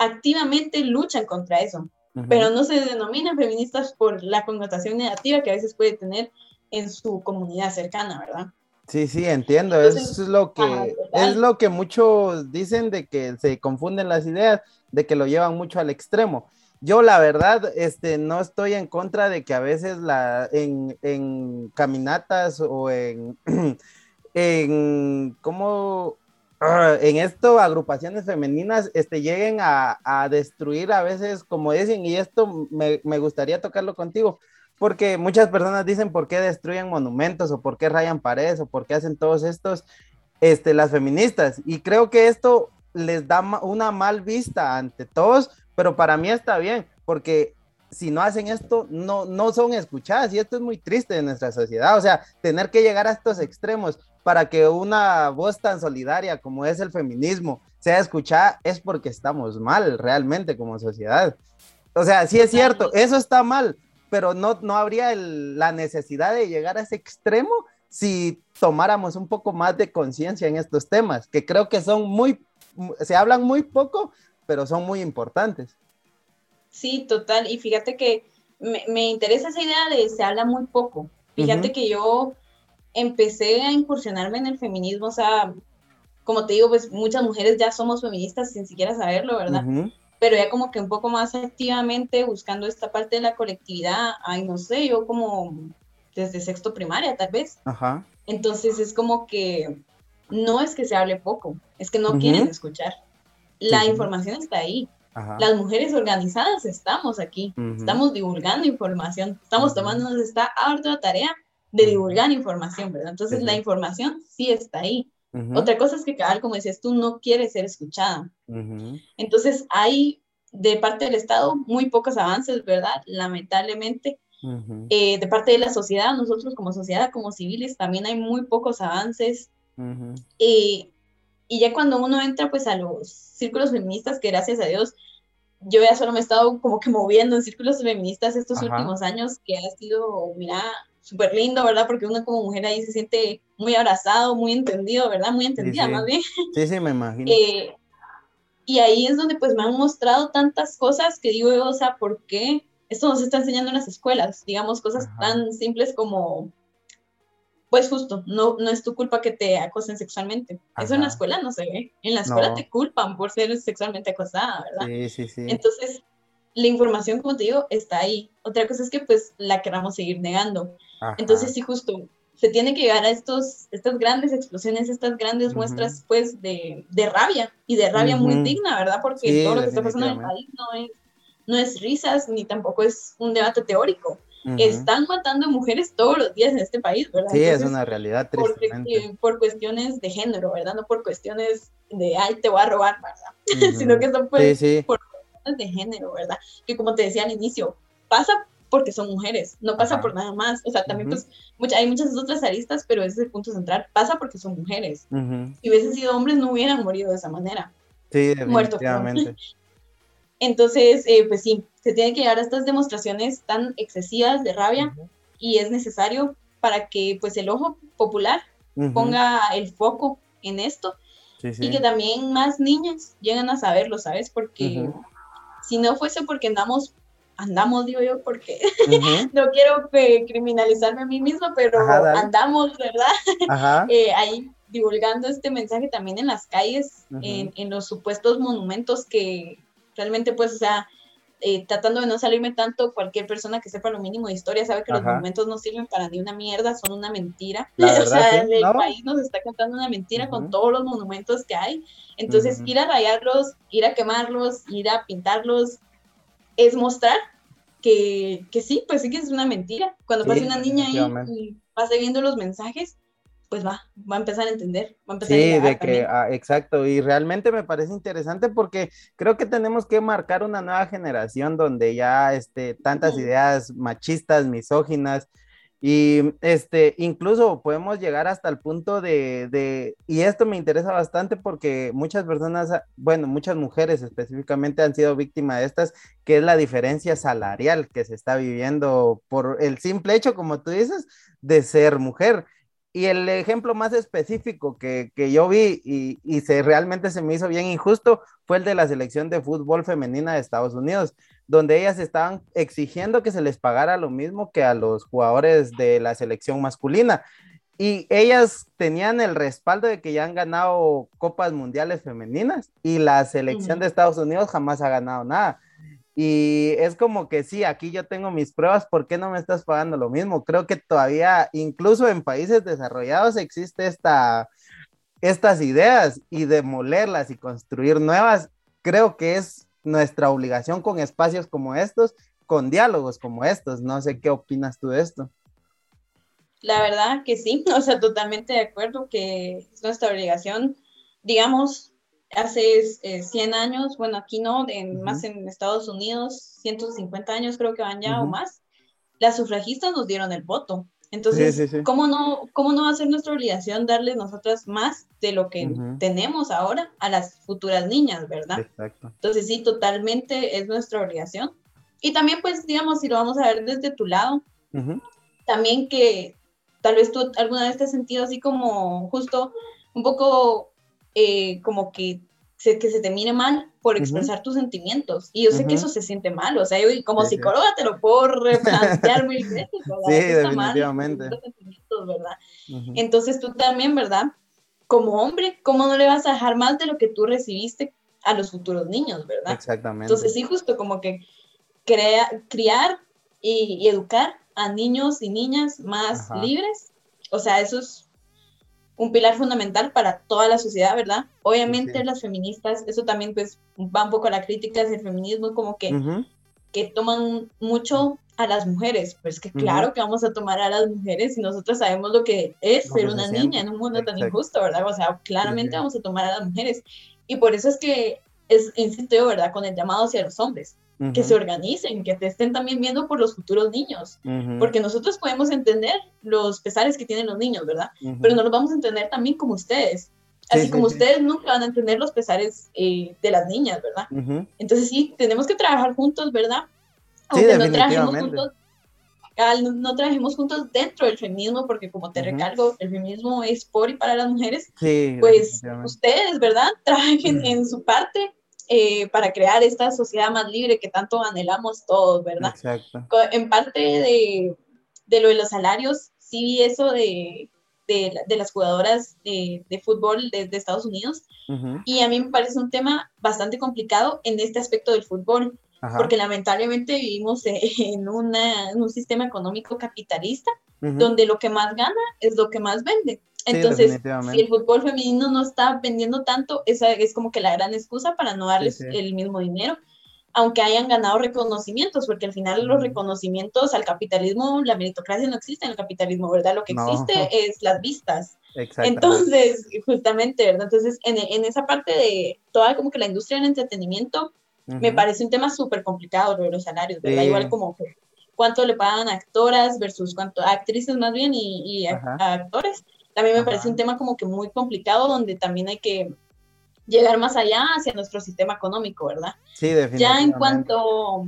activamente luchan contra eso, pero no se denominan feministas por la connotación negativa que a veces puede tener en su comunidad cercana, ¿verdad? Sí, sí, entiendo. es lo que es lo que muchos dicen de que se confunden las ideas, de que lo llevan mucho al extremo. Yo la verdad, este, no estoy en contra de que a veces la, en, en caminatas o en, en, ¿cómo? Ah, en esto agrupaciones femeninas este, lleguen a, destruir a veces, como dicen, y esto me, gustaría tocarlo contigo, porque muchas personas dicen por qué destruyen monumentos o por qué rayan paredes o por qué hacen todos estos, este, las feministas. Y creo que esto les da una mal vista ante todos, pero para mí está bien, porque si no hacen esto, no, no son escuchadas y esto es muy triste en nuestra sociedad. O sea, tener que llegar a estos extremos para que una voz tan solidaria como es el feminismo sea escuchada es porque estamos mal realmente como sociedad. O sea, sí es cierto, eso está mal, pero no, no habría la necesidad de llegar a ese extremo si tomáramos un poco más de conciencia en estos temas, que creo que son muy, se hablan muy poco, pero son muy importantes. Sí, total. Y fíjate que me, interesa esa idea de se habla muy poco. Fíjate que yo empecé a incursionarme en el feminismo, o sea, como te digo, pues muchas mujeres ya somos feministas sin siquiera saberlo, ¿verdad? Pero ya como que un poco más activamente buscando esta parte de la colectividad, ay, no sé, yo como desde sexto primaria tal vez. Ajá. Entonces es como que no es que se hable poco, es que no quieren escuchar. La información está ahí. Las mujeres organizadas estamos aquí, estamos divulgando información, estamos tomándonos esta ardua tarea de divulgar información, ¿verdad? Entonces la información sí está ahí. Otra cosa es que cada como decías tú, no quiere ser escuchada. Entonces hay de parte del Estado muy pocos avances, ¿verdad? Lamentablemente. Eh, de parte de la sociedad, nosotros como sociedad, como civiles, también hay muy pocos avances. Eh, y ya cuando uno entra pues a los círculos feministas, que gracias a Dios yo ya solo me he estado como que moviendo en círculos feministas estos últimos años, que ha sido, mira, súper lindo, ¿verdad? Porque uno como mujer ahí se siente muy abrazado, muy entendido, ¿verdad? Muy entendida más bien. Sí, sí, me imagino. Eh, y ahí es donde pues me han mostrado tantas cosas que digo, o sea, ¿por qué esto nos está enseñando en las escuelas? Digamos, cosas tan simples como, pues justo, no, no es tu culpa que te acosen sexualmente. Eso en la escuela no se ve. En la escuela te culpan por ser sexualmente acosada, ¿verdad? Sí, sí, sí. Entonces, la información, como te digo, está ahí. Otra cosa es que pues la queramos seguir negando. Entonces, sí, justo, se tiene que llegar a estos, estas grandes explosiones, estas grandes muestras, pues, de, de, rabia, y de rabia muy digna, ¿verdad? Porque todo lo que está pasando en el país no es, no es risas, ni tampoco es un debate teórico. Están matando mujeres todos los días en este país, ¿verdad? Sí, es una realidad tristemente. Por, cuestiones de género, ¿verdad? No por cuestiones de, ay, te voy a robar, ¿verdad? Sino que son pues, por cuestiones de género, ¿verdad? Que como te decía al inicio, pasa porque son mujeres, no pasa por nada más. O sea, también pues hay muchas otras aristas, pero ese es el punto central. Pasa porque son mujeres. Si hubiesen sido hombres, no hubieran morido de esa manera. Sí, definitivamente. Entonces, eh, pues sí, se tiene que llegar a estas demostraciones tan excesivas de rabia y es necesario para que pues el ojo popular ponga el foco en esto y que también más niñas lleguen a saberlo, ¿sabes? Porque si no fuese porque andamos, andamos, digo yo, porque no quiero criminalizarme a mí misma, pero andamos, ¿verdad? Eh, ahí divulgando este mensaje también en las calles, en, en, los supuestos monumentos que realmente, pues, o sea, eh, tratando de no salirme tanto, cualquier persona que sepa lo mínimo de historia sabe que los monumentos no sirven para ni una mierda, son una mentira. o sea, el país nos está contando una mentira con todos los monumentos que hay. Entonces, ir a rayarlos, ir a quemarlos, ir a pintarlos, es mostrar que, que sí, pues sí que es una mentira. Cuando pase una niña ahí y pase viendo los mensajes, pues va, va a empezar a entender, va a empezar sí, de que, ah, exacto, y realmente me parece interesante porque creo que tenemos que marcar una nueva generación donde ya este, tantas ideas machistas, misóginas, y este, incluso podemos llegar hasta el punto de, de, y esto me interesa bastante porque muchas personas, bueno, muchas mujeres específicamente han sido víctimas de estas, que es la diferencia salarial que se está viviendo por el simple hecho, como tú dices, de ser mujer. Y el ejemplo más específico que, yo vi y, se, realmente se me hizo bien injusto fue el de la selección de fútbol femenina de Estados Unidos, donde ellas estaban exigiendo que se les pagara lo mismo que a los jugadores de la selección masculina. Y ellas tenían el respaldo de que ya han ganado copas mundiales femeninas y la selección de Estados Unidos jamás ha ganado nada. Y es como que sí, aquí yo tengo mis pruebas, ¿por qué no me estás pagando lo mismo? Creo que todavía, incluso en países desarrollados, existe esta, estas ideas y demolerlas y construir nuevas, creo que es nuestra obligación con espacios como estos, con diálogos como estos. No sé qué opinas tú de esto. La verdad que sí, o sea, totalmente de acuerdo que es nuestra obligación, digamos, hace 100 eh, años, bueno, aquí no, más en Estados Unidos, 150 años creo que van ya o más, las sufragistas nos dieron el voto. Entonces, ¿cómo, no, ¿cómo no va a ser nuestra obligación darles nosotras más de lo que tenemos ahora a las futuras niñas, verdad? Exacto. Entonces, sí, totalmente es nuestra obligación. Y también, pues, digamos, si lo vamos a ver desde tu lado, también que tal vez tú alguna vez te has sentido así como justo un poco eh, como que se, que se te mire mal por expresar tus sentimientos. Y yo sé que eso se siente mal, o sea, yo como psicóloga te lo puedo replantear muy veces, Sí, definitivamente. ¿verdad? Entonces tú también, ¿verdad? Como hombre, ¿cómo no le vas a dejar más de lo que tú recibiste a los futuros niños, ¿verdad? Exactamente. Entonces sí, justo como que crea, criar y, educar a niños y niñas más libres, o sea, eso es un pilar fundamental para toda la sociedad, ¿verdad? Obviamente las feministas, eso también pues va un poco a la crítica del feminismo, como que, que toman mucho a las mujeres, pues que claro que vamos a tomar a las mujeres y nosotros sabemos lo que es ser una niña en un mundo tan injusto, ¿verdad? O sea, claramente vamos a tomar a las mujeres. Y por eso es que es, insisto ¿verdad? Con el llamado hacia los hombres que se organicen, que te estén también viendo por los futuros niños, porque nosotros podemos entender los pesares que tienen los niños, ¿verdad? Pero no los vamos a entender también como ustedes. Así como ustedes nunca van a entender los pesares eh, de las niñas, ¿verdad? Entonces sí, tenemos que trabajar juntos, ¿verdad? Aunque no trabajemos juntos, no, trabajemos juntos dentro del feminismo, porque como te recalco, el feminismo es por y para las mujeres, pues ustedes, ¿verdad? Trabajen en su parte eh, para crear esta sociedad más libre que tanto anhelamos todos, ¿verdad? Exacto. En parte de, de lo de los salarios, sí vi eso de, de, de las jugadoras de, de fútbol de, Estados Unidos y a mí me parece un tema bastante complicado en este aspecto del fútbol. Porque lamentablemente vivimos en, una, en, un sistema económico capitalista donde lo que más gana es lo que más vende. Entonces, si el fútbol femenino no está vendiendo tanto, esa es como que la gran excusa para no darles el mismo dinero, aunque hayan ganado reconocimientos, porque al final los reconocimientos al capitalismo, la meritocracia no existe en el capitalismo, ¿verdad? Lo que existe es las vistas. Entonces, justamente, ¿verdad? Entonces, en, en, esa parte de toda como que la industria del entretenimiento, me parece un tema súper complicado lo de los salarios, ¿verdad? Igual como cuánto le pagan a actoras versus cuánto a actrices más bien y, a actores también me parece un tema como que muy complicado donde también hay que llegar más allá hacia nuestro sistema económico, ¿verdad? Sí, definitivamente. Ya en cuanto,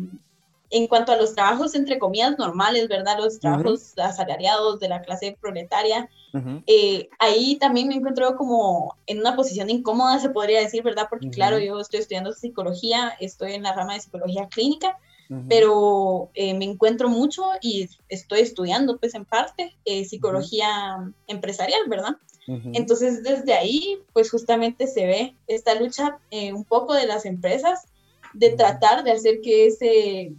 en cuanto a los trabajos, entre comillas, normales, ¿verdad? Los trabajos asalariados de la clase proletaria, eh, ahí también me encuentro como en una posición incómoda, se podría decir, ¿verdad? Porque claro, yo estoy estudiando psicología, estoy en la rama de psicología clínica, pero eh, me encuentro mucho y estoy estudiando, pues en parte, eh, psicología empresarial, ¿verdad? Entonces, desde ahí, pues justamente se ve esta lucha un poco de las empresas de tratar de hacer que ese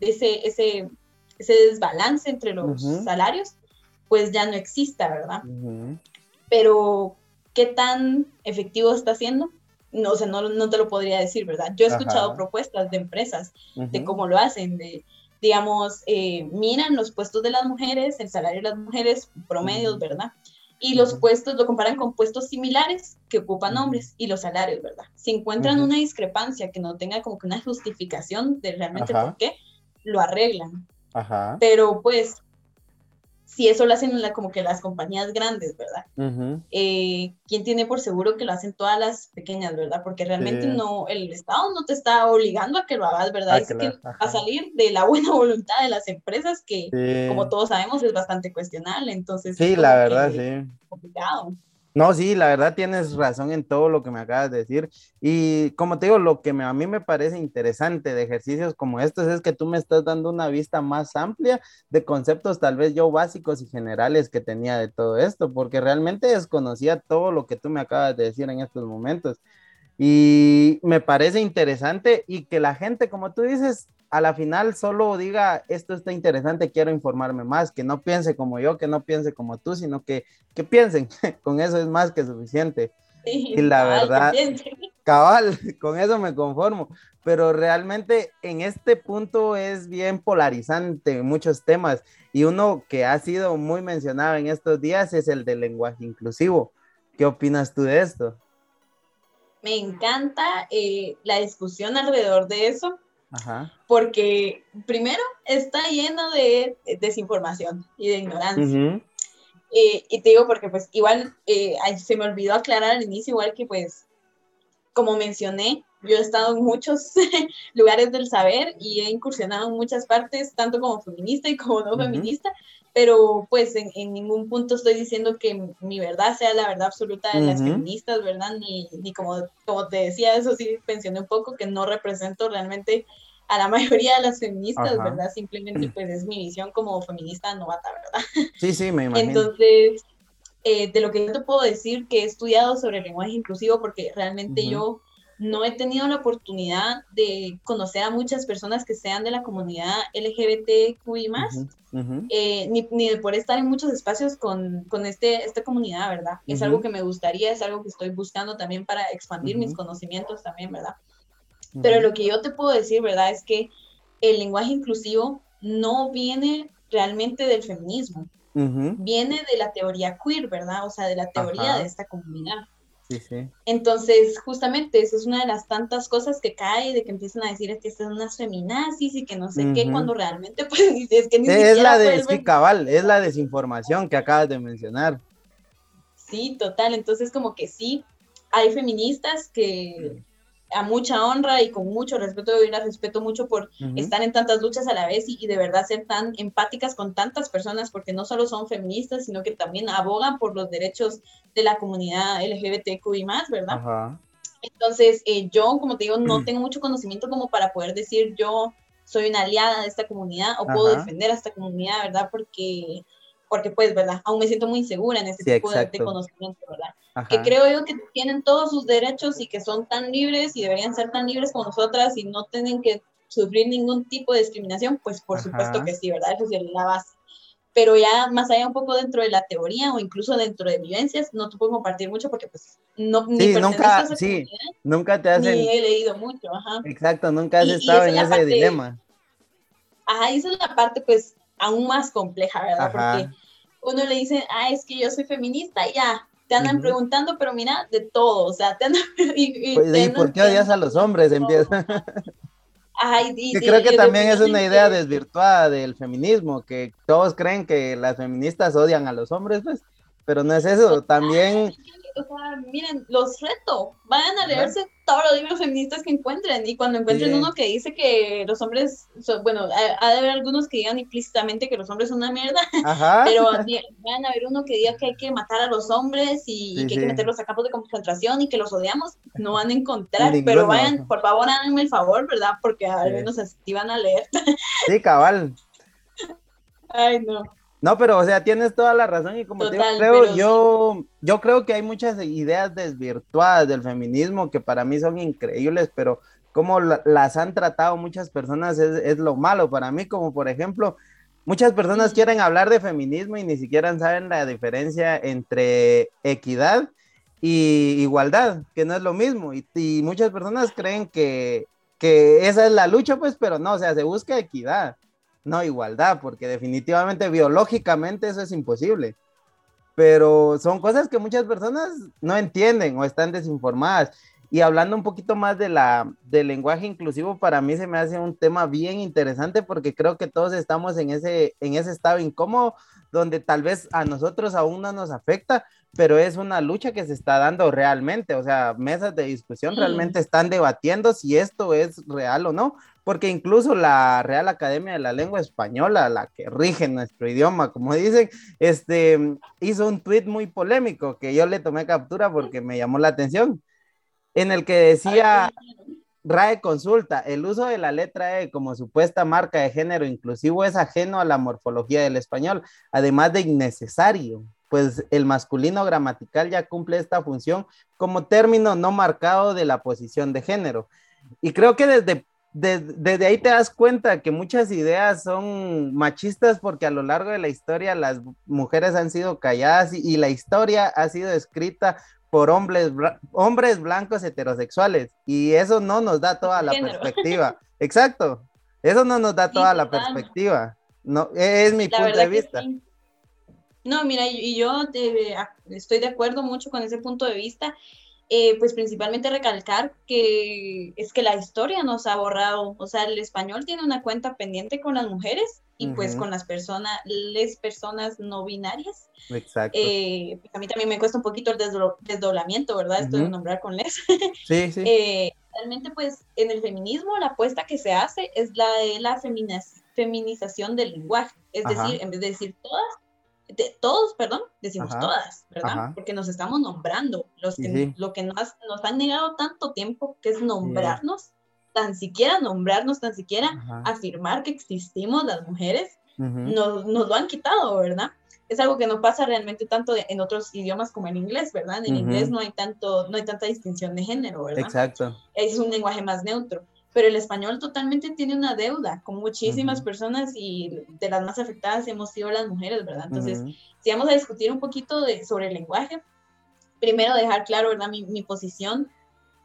ese, ese, ese desbalance entre los salarios, pues ya no exista, ¿verdad? Pero, ¿qué tan efectivo está siendo? No, o sea, no, no te lo podría decir, ¿verdad? Yo he escuchado propuestas de empresas de cómo lo hacen, de, digamos, eh, miran los puestos de las mujeres, el salario de las mujeres, promedios, ¿verdad? y los puestos lo comparan con puestos similares que ocupan hombres y los salarios, ¿verdad? Si encuentran una discrepancia que no tenga como que una justificación de realmente por qué, lo arreglan. Ajá. Pero pues, si eso lo hacen la, como que las compañías grandes, ¿verdad? Eh, ¿Quién tiene por seguro que lo hacen todas las pequeñas, ¿verdad? Porque realmente no, el Estado no te está obligando a que lo hagas, ¿verdad? es que va a salir de la buena voluntad de las empresas que, como todos sabemos, es bastante cuestionable. Entonces, sí, la verdad, sí. Complicado. No, sí, la verdad tienes razón en todo lo que me acabas de decir. Y como te digo, lo que a mí me parece interesante de ejercicios como estos es que tú me estás dando una vista más amplia de conceptos tal vez yo básicos y generales que tenía de todo esto, porque realmente desconocía todo lo que tú me acabas de decir en estos momentos. Y me parece interesante y que la gente, como tú dices, a la final solo diga, esto está interesante, quiero informarme más, que no piense como yo, que no piense como tú, sino que, que piensen, con eso es más que suficiente. y la verdad, cabal, con eso me conformo, pero realmente en este punto es bien polarizante muchos temas y uno que ha sido muy mencionado en estos días es el del lenguaje inclusivo. ¿Qué opinas tú de esto? Me encanta eh, la discusión alrededor de eso porque primero está lleno de desinformación y de ignorancia. Eh, y te digo porque pues igual eh, se me olvidó aclarar al inicio, igual que pues, como mencioné, yo he estado en muchos lugares del saber y he incursionado en muchas partes, tanto como feminista y como no feminista, pero pues en, ningún punto estoy diciendo que mi verdad sea la verdad absoluta de las feministas, ¿verdad? Ni, ni como, como te decía, eso sí mencioné un poco, que no represento realmente a la mayoría de las feministas, ¿verdad? Simplemente pues es mi visión como feminista novata, ¿verdad? Sí, sí, me imagino. Entonces, eh, de lo que yo te puedo decir que he estudiado sobre el lenguaje inclusivo, porque realmente yo no he tenido la oportunidad de conocer a muchas personas que sean de la comunidad LGBTQI más, eh, ni, ni, de poder estar en muchos espacios con, con este, esta comunidad, ¿verdad? Es algo que me gustaría, es algo que estoy buscando también para expandir mis conocimientos también, ¿verdad? Pero lo que yo te puedo decir, ¿verdad? Es que el lenguaje inclusivo no viene realmente del feminismo, viene de la teoría queer, ¿verdad? O sea, de la teoría de esta comunidad. Sí, sí. Entonces, justamente, eso es una de las tantas cosas que cae, de que empiezan a decir es que son unas feminazis y que no sé qué, cuando realmente, pues, es que ni Es la de, cabal, es la desinformación que acabas de mencionar. Sí, total, entonces como que sí, hay feministas que a mucha honra y con mucho respeto, yo las respeto mucho por estar en tantas luchas a la vez y, de verdad ser tan empáticas con tantas personas, porque no solo son feministas, sino que también abogan por los derechos de la comunidad LGBTQI más, ¿verdad? Entonces, eh, yo, como te digo, no tengo mucho conocimiento como para poder decir yo soy una aliada de esta comunidad o puedo defender a esta comunidad, ¿verdad? Porque porque pues, ¿verdad? Aún me siento muy insegura en ese tipo de, conocimiento, ¿verdad? Que creo yo que tienen todos sus derechos y que son tan libres y deberían ser tan libres como nosotras y no tienen que sufrir ningún tipo de discriminación, pues por supuesto que sí, ¿verdad? Eso es la base. Pero ya más allá un poco dentro de la teoría o incluso dentro de vivencias, no te puedo compartir mucho porque pues no ni sí, nunca, sí, nunca te hacen... Ni he leído mucho, ajá. Exacto, nunca has estado en ese dilema. Ajá, esa es la parte pues aún más compleja, ¿verdad? Porque uno le dice, ah, es que yo soy feminista, ya, te andan preguntando, pero mira, de todo, o sea, te andan... Y, pues, por qué odias a los hombres? Empieza... Ay, que creo que también es una idea desvirtuada del feminismo, que todos creen que las feministas odian a los hombres, pues, pero no es eso, también o sea, miren, los reto, vayan a leerse todos los libros feministas que encuentren y cuando encuentren uno que dice que los hombres, bueno, ha de haber algunos que digan implícitamente que los hombres son una mierda, pero vayan a ver uno que diga que hay que matar a los hombres y, que hay que meterlos a campos de concentración y que los odiamos, no van a encontrar, pero vayan, por favor, háganme el favor, ¿verdad? Porque al menos así van a leer. Sí, cabal. Ay, no. No, pero o sea, tienes toda la razón y como te digo, creo, yo, yo creo que hay muchas ideas desvirtuadas del feminismo que para mí son increíbles, pero como las han tratado muchas personas es, lo malo. Para mí, como por ejemplo, muchas personas quieren hablar de feminismo y ni siquiera saben la diferencia entre equidad y igualdad, que no es lo mismo, y, y muchas personas creen que, que esa es la lucha, pues, pero no, o sea, se busca equidad no igualdad, porque definitivamente biológicamente eso es imposible. Pero son cosas que muchas personas no entienden o están desinformadas. Y hablando un poquito más de la, del lenguaje inclusivo, para mí se me hace un tema bien interesante porque creo que todos estamos en ese, en ese estado incómodo donde tal vez a nosotros aún no nos afecta, pero es una lucha que se está dando realmente. O sea, mesas de discusión realmente están debatiendo si esto es real o no, porque incluso la Real Academia de la Lengua Española, la que rige nuestro idioma, como dicen, este, hizo un tweet muy polémico que yo le tomé captura porque me llamó la atención, en el que decía, RAE consulta, el uso de la letra E como supuesta marca de género inclusivo es ajeno a la morfología del español, además de innecesario pues el masculino gramatical ya cumple esta función como término no marcado de la posición de género. Y creo que desde desde ahí te das cuenta que muchas ideas son machistas porque a lo largo de la historia las mujeres han sido calladas y, la historia ha sido escrita por hombres, hombres blancos heterosexuales y eso no nos da toda la perspectiva. Exacto, eso no nos da toda la perspectiva. No, e, es mi punto de vista. No, mira, y yo estoy de acuerdo mucho con ese punto de vista. Eh, pues principalmente recalcar que es que la historia nos ha borrado, o sea, el español tiene una cuenta pendiente con las mujeres y pues con las personas, les personas no binarias. Exacto. Eh, pues, a mí también me cuesta un poquito el desdoblamiento, ¿verdad? Esto de nombrar con les. Sí, sí. Eh, realmente pues en el feminismo la apuesta que se hace es la de la feminización del lenguaje, es decir, en vez de decir todas, de, todos, perdón, decimos todas, ¿verdad? Porque nos estamos nombrando, los que, lo que nos, nos, han negado tanto tiempo, que es nombrarnos, tan siquiera nombrarnos, tan siquiera afirmar que existimos las mujeres, nos, nos, lo han quitado, ¿verdad? Es algo que no pasa realmente tanto en otros idiomas como en inglés, ¿verdad? En inglés no hay, tanto, no hay tanta distinción de género, ¿verdad? Exacto. Es un lenguaje más neutro pero el español totalmente tiene una deuda con muchísimas personas y de las más afectadas hemos sido las mujeres, ¿verdad? Entonces, si vamos a discutir un poquito de, sobre el lenguaje, primero dejar claro, ¿verdad? Mi, mi posición,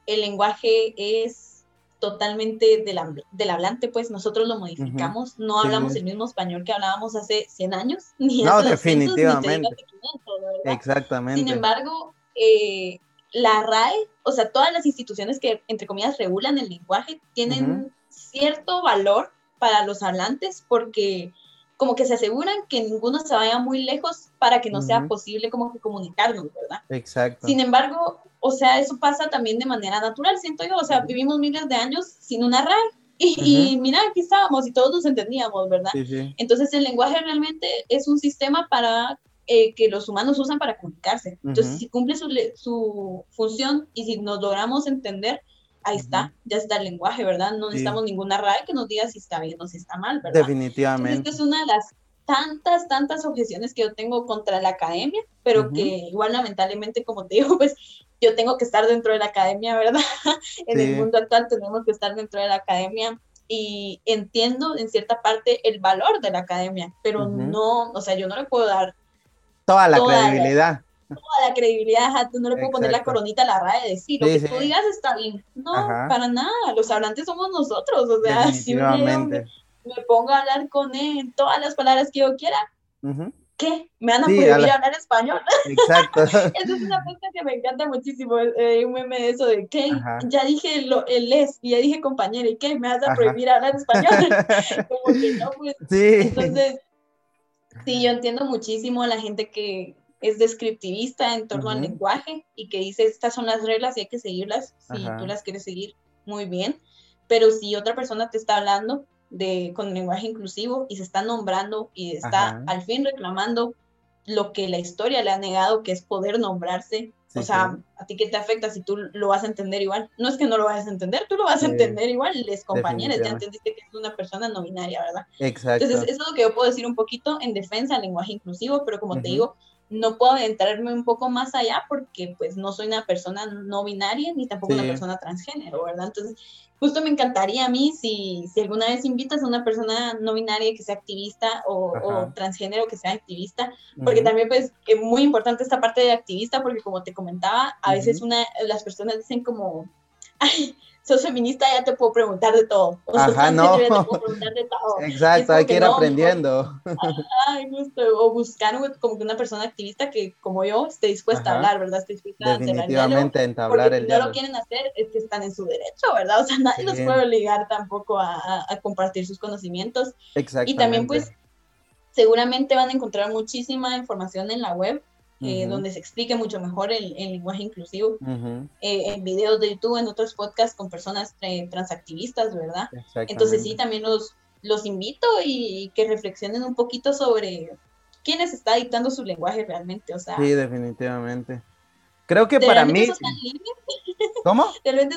el lenguaje es totalmente del, del hablante, pues nosotros lo modificamos, no hablamos el mismo español que hablábamos hace 100 años, ni no, definitivamente. Exactamente. Sin embargo, eh, la RAE, o sea, todas las instituciones que, entre comillas, regulan el lenguaje, tienen cierto valor para los hablantes porque como que se aseguran que ninguno se vaya muy lejos para que no sea posible como que comunicarnos, ¿verdad? Exacto. Sin embargo, o sea, eso pasa también de manera natural, siento yo, o sea, vivimos miles de años sin una RAE y, mira, aquí estábamos y todos nos entendíamos, ¿verdad? Entonces el lenguaje realmente es un sistema para eh, que los humanos usan para comunicarse. Entonces, si cumple su, su, función y si nos logramos entender, ahí está, ya está el lenguaje, ¿verdad? No necesitamos ninguna RAE que nos diga si está bien o si está mal, ¿verdad? Definitivamente. esta es una de las tantas, tantas objeciones que yo tengo contra la academia, pero que igual lamentablemente, como te digo, pues yo tengo que estar dentro de la academia, ¿verdad? en el mundo actual tenemos que estar dentro de la academia y entiendo en cierta parte el valor de la academia, pero no, o sea, yo no le puedo dar Toda la credibilidad. toda la credibilidad, tú no le puedo poner la coronita a la RAE de decir, lo que tú digas está bien. No, para nada, los hablantes somos nosotros, o sea, si me, pongo a hablar con él todas las palabras que yo quiera, ¿qué? ¿Me van a prohibir hablar español? Exacto. Eso es una cosa que me encanta muchísimo, eh, un meme de eso de, ¿qué? Ya dije lo, el es, y ya dije compañero, ¿y qué? ¿Me vas a prohibir hablar español? Como que no, pues. Sí. Entonces Sí, yo entiendo muchísimo a la gente que, es descriptivista en torno al lenguaje y que dice estas son las reglas y hay que seguirlas si tú las quieres seguir muy bien, pero si otra persona te está hablando de con lenguaje inclusivo y se está nombrando y está al fin reclamando lo que la historia le ha negado, que es poder nombrarse. O sea, a ti qué te afecta si tú lo vas a entender igual. No es que no lo vayas a entender, tú lo vas a entender igual, les compañeros, ya entendiste que es una persona no binaria, ¿verdad? Exacto. Entonces, eso es lo que yo puedo decir un poquito en defensa del lenguaje inclusivo, pero como te digo, no puedo entrarme un poco más allá porque pues no soy una persona no binaria ni tampoco una persona transgénero, ¿verdad? Entonces, justo me encantaría a mí si, si alguna vez invitas a una persona no binaria que sea activista o, transgénero que sea activista, porque también pues es muy importante esta parte de activista porque como te comentaba, a veces una, las personas dicen como, ay, sos feminista, ya te puedo preguntar de todo. O Ajá, no. Ya te puedo preguntar de todo. Exacto, hay que ir aprendiendo. Ay, justo, o buscar como que una persona activista que, como yo, esté dispuesta a hablar, ¿verdad? Esté dispuesta Definitivamente a entablar el diálogo. Si no lo quieren hacer, es que están en su derecho, ¿verdad? O sea, nadie los puede obligar tampoco a, a, compartir sus conocimientos. Exactamente. Y también, pues, seguramente van a encontrar muchísima información en la web eh, donde se explique mucho mejor el, lenguaje inclusivo, eh, en videos de YouTube, en otros podcasts con personas transactivistas, ¿verdad? Entonces sí, también los, los invito y, que reflexionen un poquito sobre quiénes está dictando su lenguaje realmente, o sea. Sí, definitivamente. Creo que para mí... ¿Cómo? Realmente,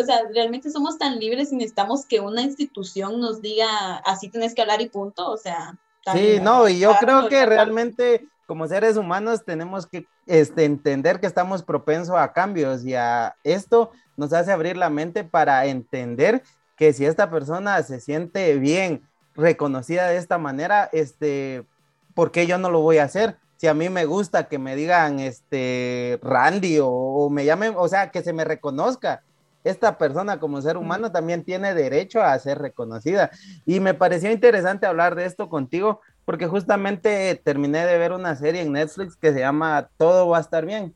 o sea, realmente somos tan libres y necesitamos que una institución nos diga así tienes que hablar y punto, o sea. Sí, no, y yo creo que realmente como seres humanos tenemos que este, entender que estamos propensos a cambios y a esto nos hace abrir la mente para entender que si esta persona se siente bien reconocida de esta manera, este, ¿por qué yo no lo voy a hacer? Si a mí me gusta que me digan este Randy o, o me llamen, o sea, que se me reconozca esta persona como ser humano también tiene derecho a ser reconocida. Y me pareció interesante hablar de esto contigo porque justamente terminé de ver una serie en Netflix que se llama Todo va a estar bien.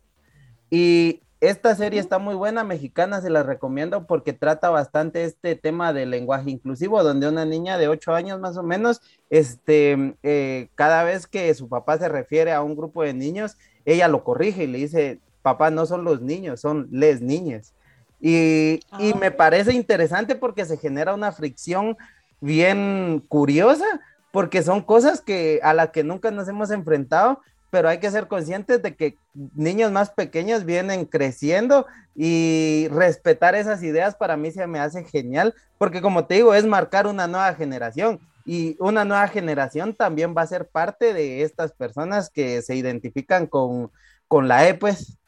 Y esta serie está muy buena, mexicana, se la recomiendo porque trata bastante este tema del lenguaje inclusivo, donde una niña de 8 años más o menos, este, eh, cada vez que su papá se refiere a un grupo de niños, ella lo corrige y le dice, papá, no son los niños, son les niñas. Y, y me ah. parece interesante porque se genera una fricción bien curiosa, porque son cosas que a las que nunca nos hemos enfrentado, pero hay que ser conscientes de que niños más pequeños vienen creciendo y respetar esas ideas para mí se me hace genial, porque como te digo, es marcar una nueva generación y una nueva generación también va a ser parte de estas personas que se identifican con, con la E, pues.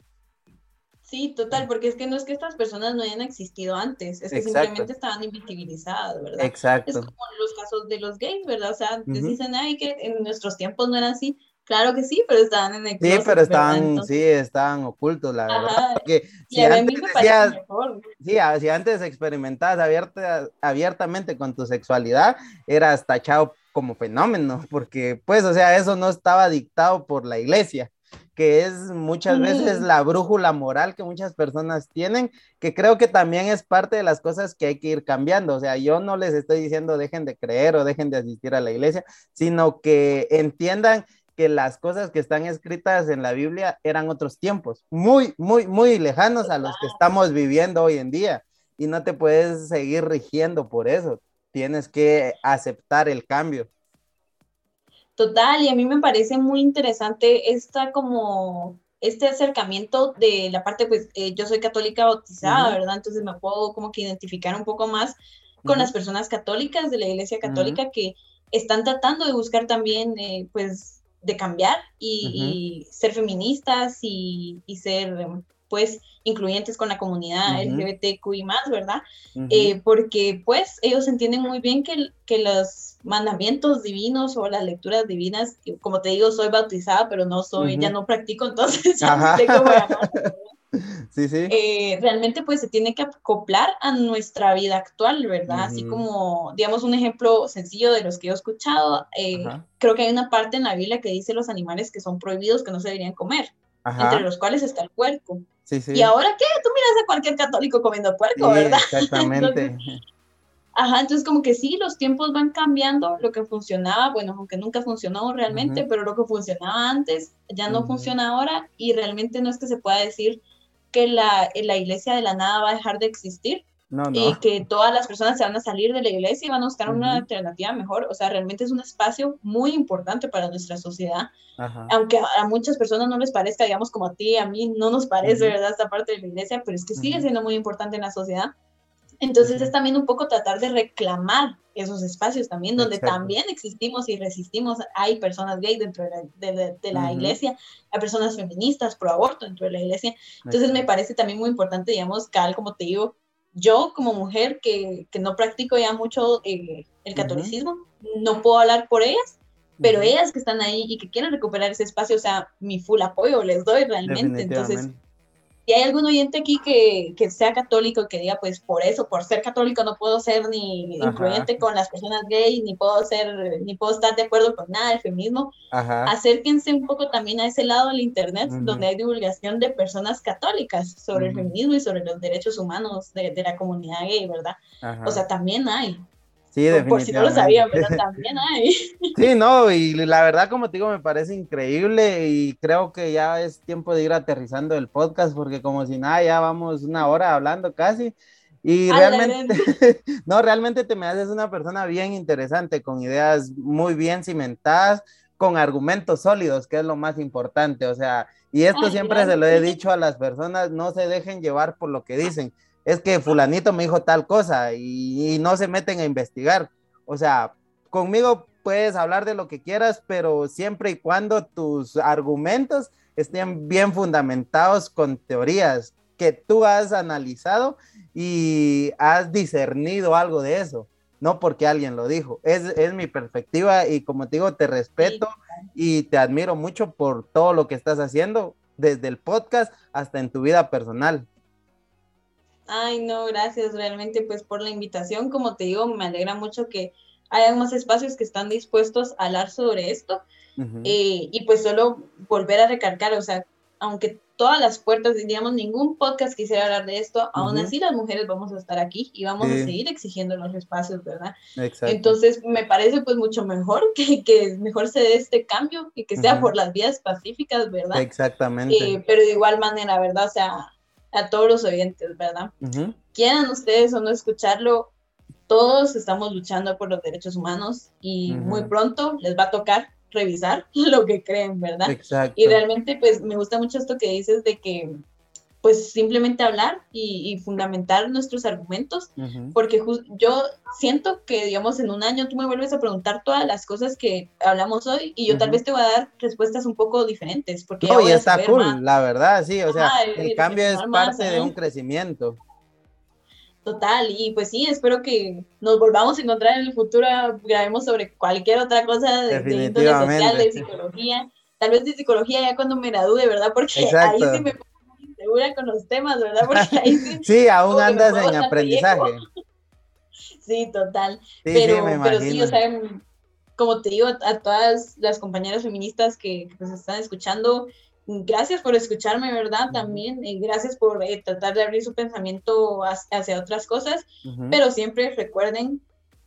Sí, total, porque es que no es que estas personas no hayan existido antes, es que simplemente estaban invisibilizadas, ¿verdad? Exacto. Es como los casos de los gays, ¿verdad? O sea, dicen, ay, que en nuestros tiempos no era así. Claro que sí, pero estaban en el Sí, pero estaban, sí, estaban ocultos, la verdad. si antes sí, antes experimentabas abierta, abiertamente con tu sexualidad, eras tachado como fenómeno, porque pues, o sea, eso no estaba dictado por la iglesia que es muchas veces la brújula moral que muchas personas tienen, que creo que también es parte de las cosas que hay que ir cambiando. O sea, yo no les estoy diciendo dejen de creer o dejen de asistir a la iglesia, sino que entiendan que las cosas que están escritas en la Biblia eran otros tiempos, muy, muy, muy lejanos a los que estamos viviendo hoy en día. Y no te puedes seguir rigiendo por eso. Tienes que aceptar el cambio. Total, y a mí me parece muy interesante esta como este acercamiento de la parte, pues eh, yo soy católica bautizada, ¿verdad? Entonces me puedo como que identificar un poco más con las personas católicas de la Iglesia Católica que están tratando de buscar también, eh, pues, de cambiar y, ser feministas y, y ser, pues, incluyentes con la comunidad LGBTQI más, ¿verdad? Eh, porque pues ellos entienden muy bien que, que los mandamientos divinos o las lecturas divinas, como te digo, soy bautizada, pero no soy, ya no practico, entonces ya no sé cómo Sí, sí. Eh, realmente pues se tiene que acoplar a nuestra vida actual, ¿verdad? Así como, digamos, un ejemplo sencillo de los que he escuchado, eh, creo que hay una parte en la Biblia que dice los animales que son prohibidos, que no se deberían comer, entre los cuales está el puerco. ¿Y ahora qué? Tú miras a cualquier católico comiendo puerco, ¿verdad? Exactamente. Ajá, entonces como que sí, los tiempos van cambiando, lo que funcionaba, bueno, aunque nunca funcionó realmente, pero lo que funcionaba antes ya no funciona ahora y realmente no es que se pueda decir que la, la iglesia de la nada va a dejar de existir, y que todas las personas se van a salir de la iglesia y van a buscar una alternativa mejor. O sea, realmente es un espacio muy importante para nuestra sociedad. Aunque a, muchas personas no les parezca, digamos como a ti, a mí no nos parece, ¿verdad? Esta parte de la iglesia, pero es que sigue siendo muy importante en la sociedad. Entonces es también un poco tratar de reclamar esos espacios también, donde también existimos y resistimos. Hay personas gay dentro de la, iglesia, hay personas feministas pro aborto dentro de la iglesia. Entonces me parece también muy importante, digamos, Cal, como te digo, yo como mujer que, que no practico ya mucho eh, el catolicismo, no puedo hablar por ellas, pero ellas que están ahí y que quieren recuperar ese espacio, o sea, mi full apoyo les doy realmente. Entonces, si hay algún oyente aquí que, que, sea católico que diga, pues por eso, por ser católico no puedo ser ni influyente con las personas gay, ni puedo ser, ni puedo estar de acuerdo con nada del feminismo, acérquense un poco también a ese lado del internet, donde hay divulgación de personas católicas sobre el feminismo y sobre los derechos humanos de, de la comunidad gay, ¿verdad? O sea, también hay. Sí, definitivamente. Por si no lo sabían, pero también hay. Sí, no, y la verdad, como te digo, me parece increíble y creo que ya es tiempo de ir aterrizando el podcast porque como si nada, ya vamos una hora hablando casi. Y realmente, no, realmente te me haces una persona bien interesante, con ideas muy bien cimentadas, con argumentos sólidos, que es lo más importante. O sea, y esto siempre se lo he dicho a las personas, no se dejen llevar por lo que dicen es que fulanito me dijo tal cosa y, no se meten a investigar. O sea, conmigo puedes hablar de lo que quieras, pero siempre y cuando tus argumentos estén bien fundamentados con teorías que tú has analizado y has discernido algo de eso, no porque alguien lo dijo. Es, es mi perspectiva y como te digo, te respeto y te admiro mucho por todo lo que estás haciendo, desde el podcast hasta en tu vida personal. Ay, no, gracias realmente pues por la invitación. Como te digo, me alegra mucho que haya más espacios que están dispuestos a hablar sobre esto. Eh, y pues solo volver a recargar, o sea, aunque todas las puertas, diríamos, ningún podcast quisiera hablar de esto, aún así las mujeres vamos a estar aquí y vamos a seguir exigiendo los espacios, ¿verdad? Exacto. Entonces, me parece pues mucho mejor que, que mejor se dé este cambio y que sea por las vías pacíficas, ¿verdad? Exactamente. Eh, pero de igual manera, ¿verdad? O sea, a todos los oyentes, ¿verdad? Quieran ustedes o no escucharlo, todos estamos luchando por los derechos humanos y muy pronto les va a tocar revisar lo que creen, ¿verdad? Exacto. Y realmente, pues, me gusta mucho esto que dices de que pues simplemente hablar y, fundamentar nuestros argumentos, porque yo siento que, digamos, en un año tú me vuelves a preguntar todas las cosas que hablamos hoy y yo tal vez te voy a dar respuestas un poco diferentes. Porque no, ya está cool, la verdad, sí, o sea, el, cambio es parte de un crecimiento. Total, y pues sí, espero que nos volvamos a encontrar en el futuro, grabemos sobre cualquier otra cosa de, de índole social, de psicología, tal vez de psicología ya cuando me gradúe, ¿verdad? Porque ahí sí me con los temas, ¿verdad? Porque ahí sí, aún andas en aprendizaje. Sí, total. pero, sí, pero sí, o sea, como te digo a todas las compañeras feministas que, nos están escuchando, gracias por escucharme, ¿verdad? También, y gracias por eh, tratar de abrir su pensamiento hacia otras cosas, pero siempre recuerden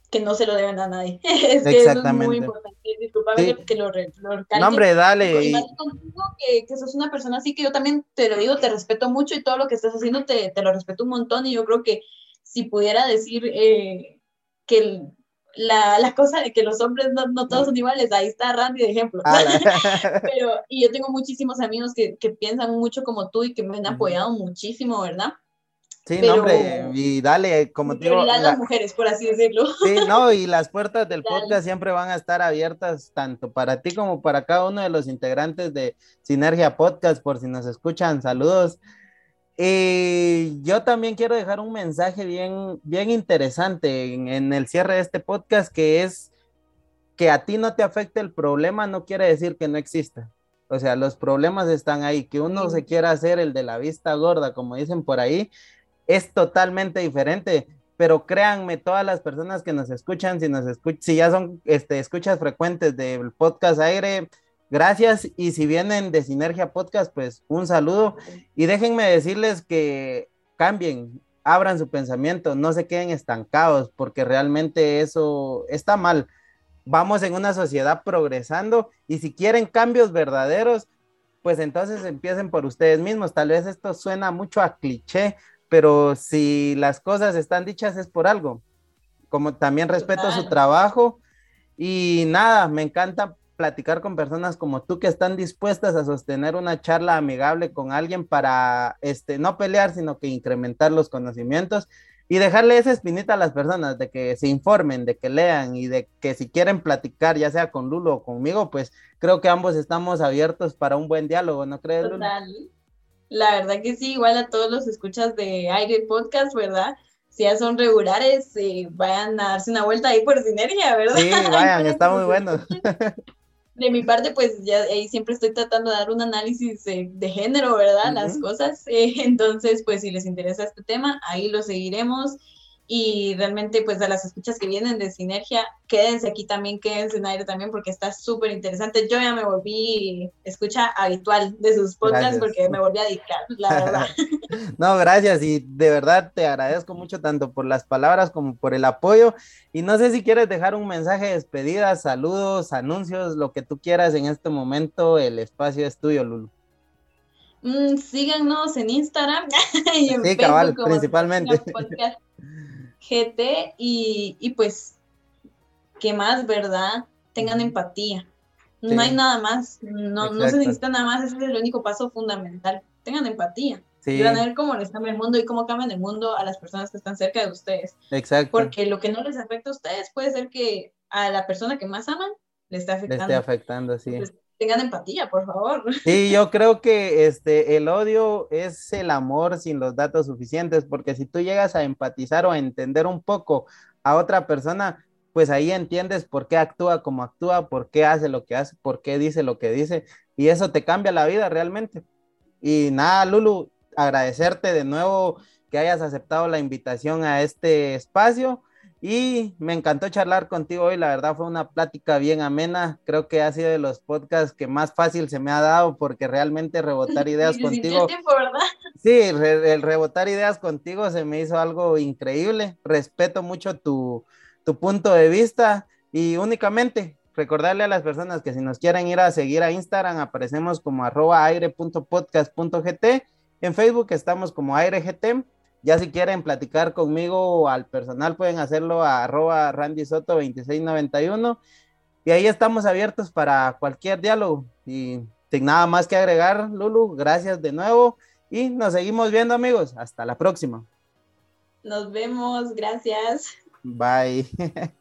que no se lo deben a nadie. es que eso es muy importante. Disculpame que lo, lo No, hombre, dale. Y... Contigo, que, que sos una persona así que yo también te lo digo, te respeto mucho y todo lo que estás haciendo te, te lo respeto un montón y yo creo que si pudiera decir eh, que la, la, cosa de que los hombres no, no, todos son iguales, ahí está Randy de ejemplo. Ah, Pero, y yo tengo muchísimos amigos que, que piensan mucho como tú y que me han apoyado muchísimo, ¿verdad? Sí, no, hombre, y dale, como te digo. las mujeres, por así decirlo. Sí, no, y las puertas del podcast siempre van a estar abiertas tanto para ti como para cada uno de los integrantes de Sinergia Podcast, por si nos escuchan, saludos. Y yo también quiero dejar un mensaje bien, bien interesante en, en el cierre de este podcast, que es que a ti no te afecte el problema, no quiere decir que no exista. O sea, los problemas están ahí, que uno se quiera hacer el de la vista gorda, como dicen por ahí, es totalmente diferente. Pero créanme, todas las personas que nos escuchan, si nos escuchan, si ya son este, escuchas frecuentes del podcast aire, gracias. Y si vienen de Sinergia Podcast, pues un saludo. Y déjenme decirles que cambien, abran su pensamiento, no se queden estancados, porque realmente eso está mal. Vamos en una sociedad progresando y si quieren cambios verdaderos, pues entonces empiecen por ustedes mismos. Tal vez esto suena mucho a cliché, pero si las cosas están dichas es por algo. Como también respeto su trabajo y nada, me encanta platicar con personas como tú que están dispuestas a sostener una charla amigable con alguien para este no pelear, sino que incrementar los conocimientos y dejarle esa espinita a las personas de que se informen, de que lean y de que si quieren platicar, ya sea con Lulo o conmigo, pues creo que ambos estamos abiertos para un buen diálogo, ¿no crees? Total. La verdad que sí, igual a todos los escuchas de Aire Podcast, ¿verdad? Si ya son regulares, eh, vayan a darse una vuelta ahí por Sinergia, ¿verdad? Sí, vayan, está muy bueno. de mi parte, pues ya ahí siempre estoy tratando de dar un análisis de, género, ¿verdad? Las cosas. Eh, entonces, pues si les interesa este tema, ahí lo seguiremos y realmente pues a las escuchas que vienen de Sinergia, quédense aquí también, quédense en aire también porque está súper interesante. Yo ya me volví escucha habitual de sus podcasts porque me volví a dedicar, la verdad. no, gracias y de verdad te agradezco mucho tanto por las palabras como por el apoyo y no sé si quieres dejar un mensaje de despedida, saludos, anuncios, lo que tú quieras en este momento, el espacio es tuyo, Lulu. Mm, síganos en Instagram y en sí, cabal, principalmente. GT y, pues, ¿qué más, verdad? Tengan empatía. No hay nada más, no, no se necesita nada más, ese es el único paso fundamental. Tengan empatía. Y van a ver cómo les cambia el mundo y cómo cambian el mundo a las personas que están cerca de ustedes. Exacto. Porque lo que no les afecta a ustedes puede ser que a la persona que más aman le esté afectando. Le esté afectando, sí tengan empatía, por favor. Sí, yo creo que este, el odio es el amor sin los datos suficientes, porque si tú llegas a empatizar o a entender un poco a otra persona, pues ahí entiendes por qué actúa como actúa, por qué hace lo que hace, por qué dice lo que dice, y eso te cambia la vida realmente. Y nada, Lulu, agradecerte de nuevo que hayas aceptado la invitación a este espacio y me encantó charlar contigo hoy, la verdad fue una plática bien amena, creo que ha sido de los podcasts que más fácil se me ha dado porque realmente rebotar ideas contigo. Sí, el rebotar ideas contigo se me hizo algo increíble, respeto mucho tu, tu punto de vista y únicamente recordarle a las personas que si nos quieren ir a seguir a Instagram, aparecemos como arroba aire.podcast.gt, en Facebook estamos como aireGT ya si quieren platicar conmigo o al personal pueden hacerlo a arroba Randy Soto 2691 y ahí estamos abiertos para cualquier diálogo y sin nada más que agregar, Lulu, gracias de nuevo y nos seguimos viendo amigos, hasta la próxima. Nos vemos, gracias. Bye.